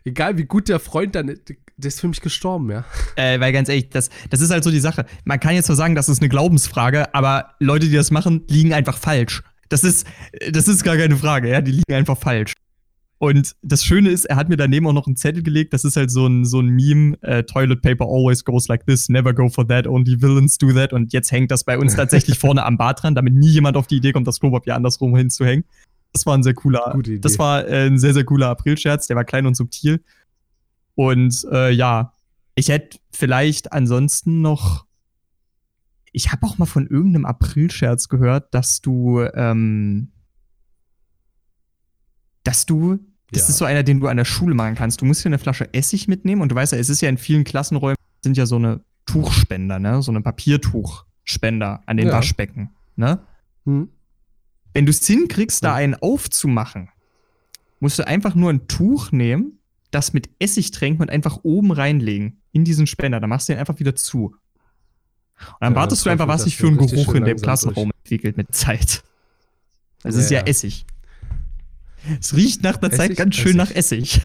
egal wie gut der Freund dann ist, der ist für mich gestorben, ja. Äh, weil ganz ehrlich, das, das ist halt so die Sache. Man kann jetzt zwar sagen, das ist eine Glaubensfrage, aber Leute, die das machen, liegen einfach falsch. Das ist, das ist gar keine Frage, ja. Die liegen einfach falsch. Und das Schöne ist, er hat mir daneben auch noch einen Zettel gelegt. Das ist halt so ein, so ein Meme: äh, Toilet paper always goes like this, never go for that, only villains do that. Und jetzt hängt das bei uns <laughs> tatsächlich vorne am Bad dran, damit nie jemand auf die Idee kommt, das Klopapier andersrum hinzuhängen. Das war ein sehr cooler, das war äh, ein sehr, sehr cooler Aprilscherz. Der war klein und subtil. Und äh, ja, ich hätte vielleicht ansonsten noch. Ich habe auch mal von irgendeinem Aprilscherz gehört, dass du, ähm, dass du, das ja. ist so einer, den du an der Schule machen kannst. Du musst dir eine Flasche Essig mitnehmen und du weißt ja, es ist ja in vielen Klassenräumen sind ja so eine Tuchspender, ne, so eine Papiertuchspender an den ja. Waschbecken, ne? Hm. Wenn du es hinkriegst, da einen aufzumachen, musst du einfach nur ein Tuch nehmen, das mit Essig tränken und einfach oben reinlegen in diesen Spender. Dann machst du den einfach wieder zu. Und dann ja, wartest du einfach, was sich für ein Geruch in dem Klassenraum durch. entwickelt mit Zeit. <laughs> Es ja, ist ja, Essig. Es riecht nach der Essig, Zeit ganz schön Essig. nach Essig.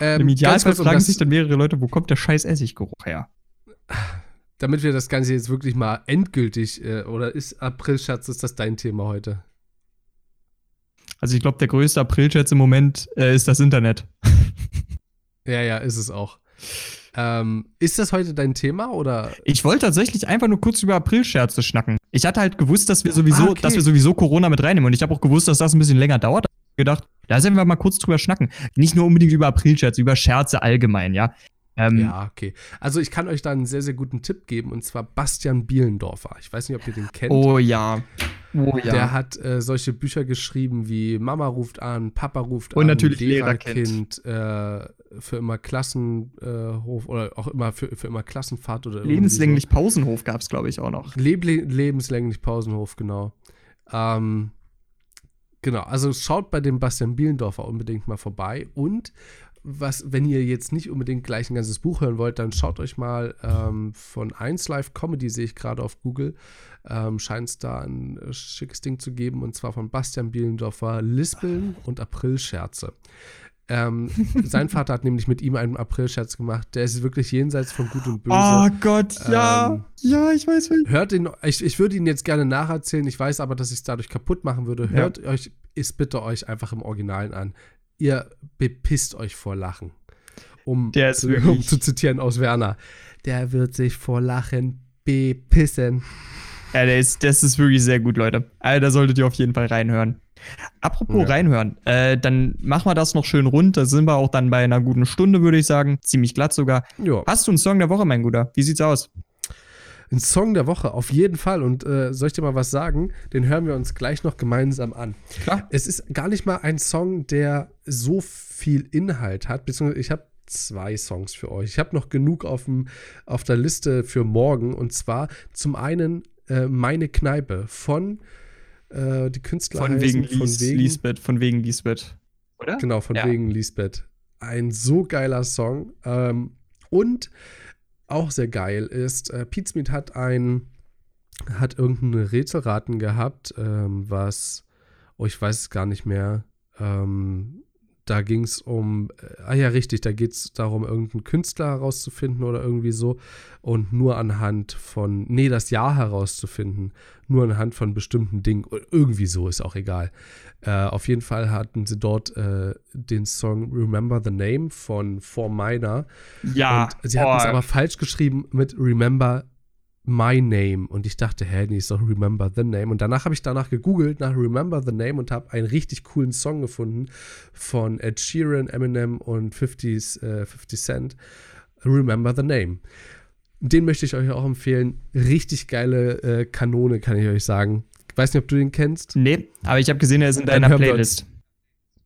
Ähm, Im Idealfall fragen sich dann mehrere Leute, wo kommt der scheiß Essiggeruch her? damit wir das Ganze jetzt wirklich mal endgültig, äh, oder ist April-Schatz, ist das dein Thema heute? Also ich glaube, der größte April-Schatz im Moment äh, ist das Internet. ja, ja, ist es auch. Ähm, ist das heute dein Thema oder? Ich wollte tatsächlich einfach nur kurz über April-Scherze schnacken. Ich hatte halt gewusst, dass wir sowieso, ah, okay. dass wir sowieso Corona mit reinnehmen und ich habe auch gewusst, dass das ein bisschen länger dauert. Ich gedacht, da sind wir mal kurz drüber schnacken. Nicht nur unbedingt über April-Scherze, über Scherze allgemein, ja. Ähm, ja, okay. Also ich kann euch da einen sehr, sehr guten Tipp geben und zwar Bastian Bielendorfer. Ich weiß nicht, ob ihr den kennt. Oh ja. Oh, ja. Der hat äh, solche Bücher geschrieben wie Mama ruft an, Papa ruft und an, natürlich Lehrerkind, äh, für immer Klassenhof äh, oder auch immer für, für immer Klassenfahrt oder Lebenslänglich so. Pausenhof gab es, glaube ich, auch noch. Leb lebenslänglich Pausenhof, genau. Ähm, genau, also schaut bei dem Bastian Bielendorfer unbedingt mal vorbei und was, wenn ihr jetzt nicht unbedingt gleich ein ganzes Buch hören wollt, dann schaut euch mal ähm, von 1 Live Comedy, sehe ich gerade auf Google, ähm, scheint es da ein äh, schickes Ding zu geben, und zwar von Bastian Bielendorfer, Lispeln und Aprilscherze. Ähm, <laughs> sein Vater hat nämlich mit ihm einen Aprilscherz gemacht. Der ist wirklich jenseits von Gut und Böse. Oh Gott, ja. Ähm, ja, ich weiß nicht. Hört ihn, ich, ich würde ihn jetzt gerne nacherzählen. Ich weiß aber, dass ich es dadurch kaputt machen würde. Hört ja. euch, ist bitte euch einfach im Originalen an ihr bepisst euch vor Lachen. Um, zu, um zu zitieren aus Werner. Der wird sich vor Lachen bepissen. Ja, der ist, das ist wirklich sehr gut, Leute. Also, da solltet ihr auf jeden Fall reinhören. Apropos ja. reinhören, äh, dann machen wir das noch schön rund. Da sind wir auch dann bei einer guten Stunde, würde ich sagen. Ziemlich glatt sogar. Jo. Hast du einen Song der Woche, mein Guter? Wie sieht's aus? Ein Song der Woche, auf jeden Fall. Und äh, soll ich dir mal was sagen? Den hören wir uns gleich noch gemeinsam an. Klar. Es ist gar nicht mal ein Song, der so viel Inhalt hat, beziehungsweise ich habe zwei Songs für euch. Ich habe noch genug auf, dem, auf der Liste für morgen. Und zwar zum einen äh, Meine Kneipe von äh, die Künstler von wegen, von Lies, wegen Lisbeth, von wegen Lisbeth, oder? Genau, von ja. wegen Lisbeth. Ein so geiler Song. Ähm, und auch sehr geil ist, äh, Pete Smith hat ein, hat irgendein Rätselraten gehabt, ähm, was, oh, ich weiß es gar nicht mehr, ähm, da ging es um, äh, ah ja, richtig, da geht es darum, irgendeinen Künstler herauszufinden oder irgendwie so. Und nur anhand von, nee, das Jahr herauszufinden, nur anhand von bestimmten Dingen. Irgendwie so, ist auch egal. Äh, auf jeden Fall hatten sie dort äh, den Song Remember the Name von Four Minor. Ja. Und sie hatten es aber falsch geschrieben mit Remember My Name und ich dachte, hä, nee, ist doch Remember the Name. Und danach habe ich danach gegoogelt nach Remember the Name und habe einen richtig coolen Song gefunden von Ed Sheeran, Eminem und 50, äh, 50 Cent. Remember the Name. Den möchte ich euch auch empfehlen. Richtig geile äh, Kanone, kann ich euch sagen. Ich weiß nicht, ob du den kennst. Nee, aber ich habe gesehen, er ist in deiner Playlist.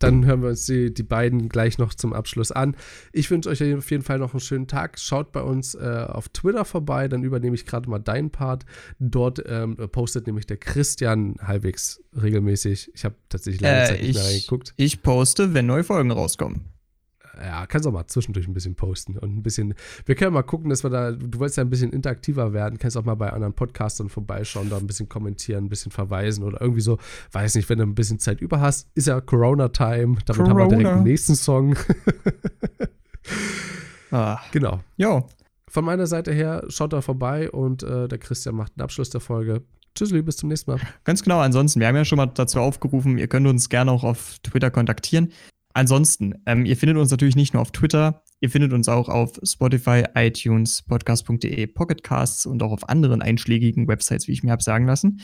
Dann hören wir uns die, die beiden gleich noch zum Abschluss an. Ich wünsche euch auf jeden Fall noch einen schönen Tag. Schaut bei uns äh, auf Twitter vorbei, dann übernehme ich gerade mal deinen Part. Dort ähm, postet nämlich der Christian halbwegs regelmäßig. Ich habe tatsächlich lange Äh, Zeit nicht ich, mehr reingeguckt. ich poste, wenn neue Folgen rauskommen. Ja, kannst auch mal zwischendurch ein bisschen posten und ein bisschen. Wir können mal gucken, dass wir da. Du wolltest ja ein bisschen interaktiver werden. Kannst auch mal bei anderen Podcastern vorbeischauen, da ein bisschen kommentieren, ein bisschen verweisen oder irgendwie so. Weiß nicht, wenn du ein bisschen Zeit über hast. Ist ja Corona-Time. Damit haben wir direkt Corona. den nächsten Song. <laughs> Ah. genau. Jo, Von meiner Seite her, schaut da vorbei und äh, der Christian macht den Abschluss der Folge. Tschüss, bis zum nächsten Mal. Ganz genau. Ansonsten, wir haben ja schon mal dazu aufgerufen, ihr könnt uns gerne auch auf Twitter kontaktieren. Ansonsten, ähm, ihr findet uns natürlich nicht nur auf Twitter, ihr findet uns auch auf Spotify, iTunes, podcast.de, Pocketcasts und auch auf anderen einschlägigen Websites, wie ich mir habe sagen lassen.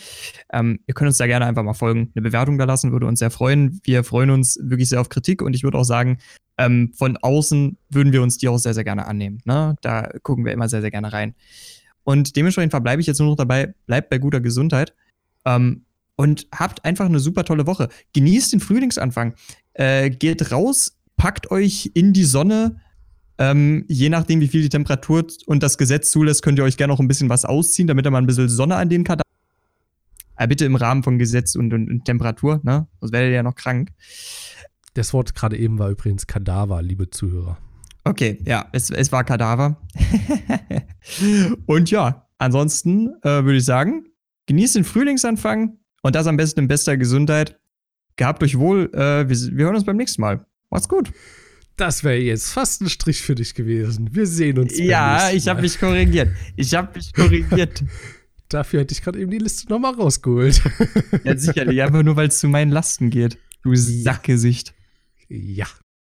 Ähm, ihr könnt uns da gerne einfach mal folgen, eine Bewertung da lassen, würde uns sehr freuen. Wir freuen uns wirklich sehr auf Kritik und ich würde auch sagen, ähm, von außen würden wir uns die auch sehr, sehr gerne annehmen. Ne? Da gucken wir immer sehr, sehr gerne rein. Und dementsprechend verbleibe ich jetzt nur noch dabei, bleibt bei guter Gesundheit. Ähm, und habt einfach eine super tolle Woche. Genießt den Frühlingsanfang. Äh, geht raus, packt euch in die Sonne. Ähm, je nachdem, wie viel die Temperatur und das Gesetz zulässt, könnt ihr euch gerne noch ein bisschen was ausziehen, damit ihr mal ein bisschen Sonne an den Kadaver. Äh, bitte im Rahmen von Gesetz und, und, und Temperatur, ne? Sonst werdet ihr ja noch krank. Das Wort gerade eben war übrigens Kadaver, liebe Zuhörer. Okay, ja, es, es war Kadaver. <laughs> und ja, ansonsten äh, würde ich sagen, genießt den Frühlingsanfang und das am besten in bester Gesundheit. Gehabt euch wohl. Äh, wir, wir hören uns beim nächsten Mal. Macht's gut. Das wäre jetzt fast ein Strich für dich gewesen. Wir sehen uns. Ja, ich habe mich korrigiert. Ich habe mich korrigiert. <laughs> Dafür hätte ich gerade eben die Liste nochmal rausgeholt. ja, sicherlich. Einfach nur, weil es zu meinen Lasten geht. Du Sackgesicht. ja.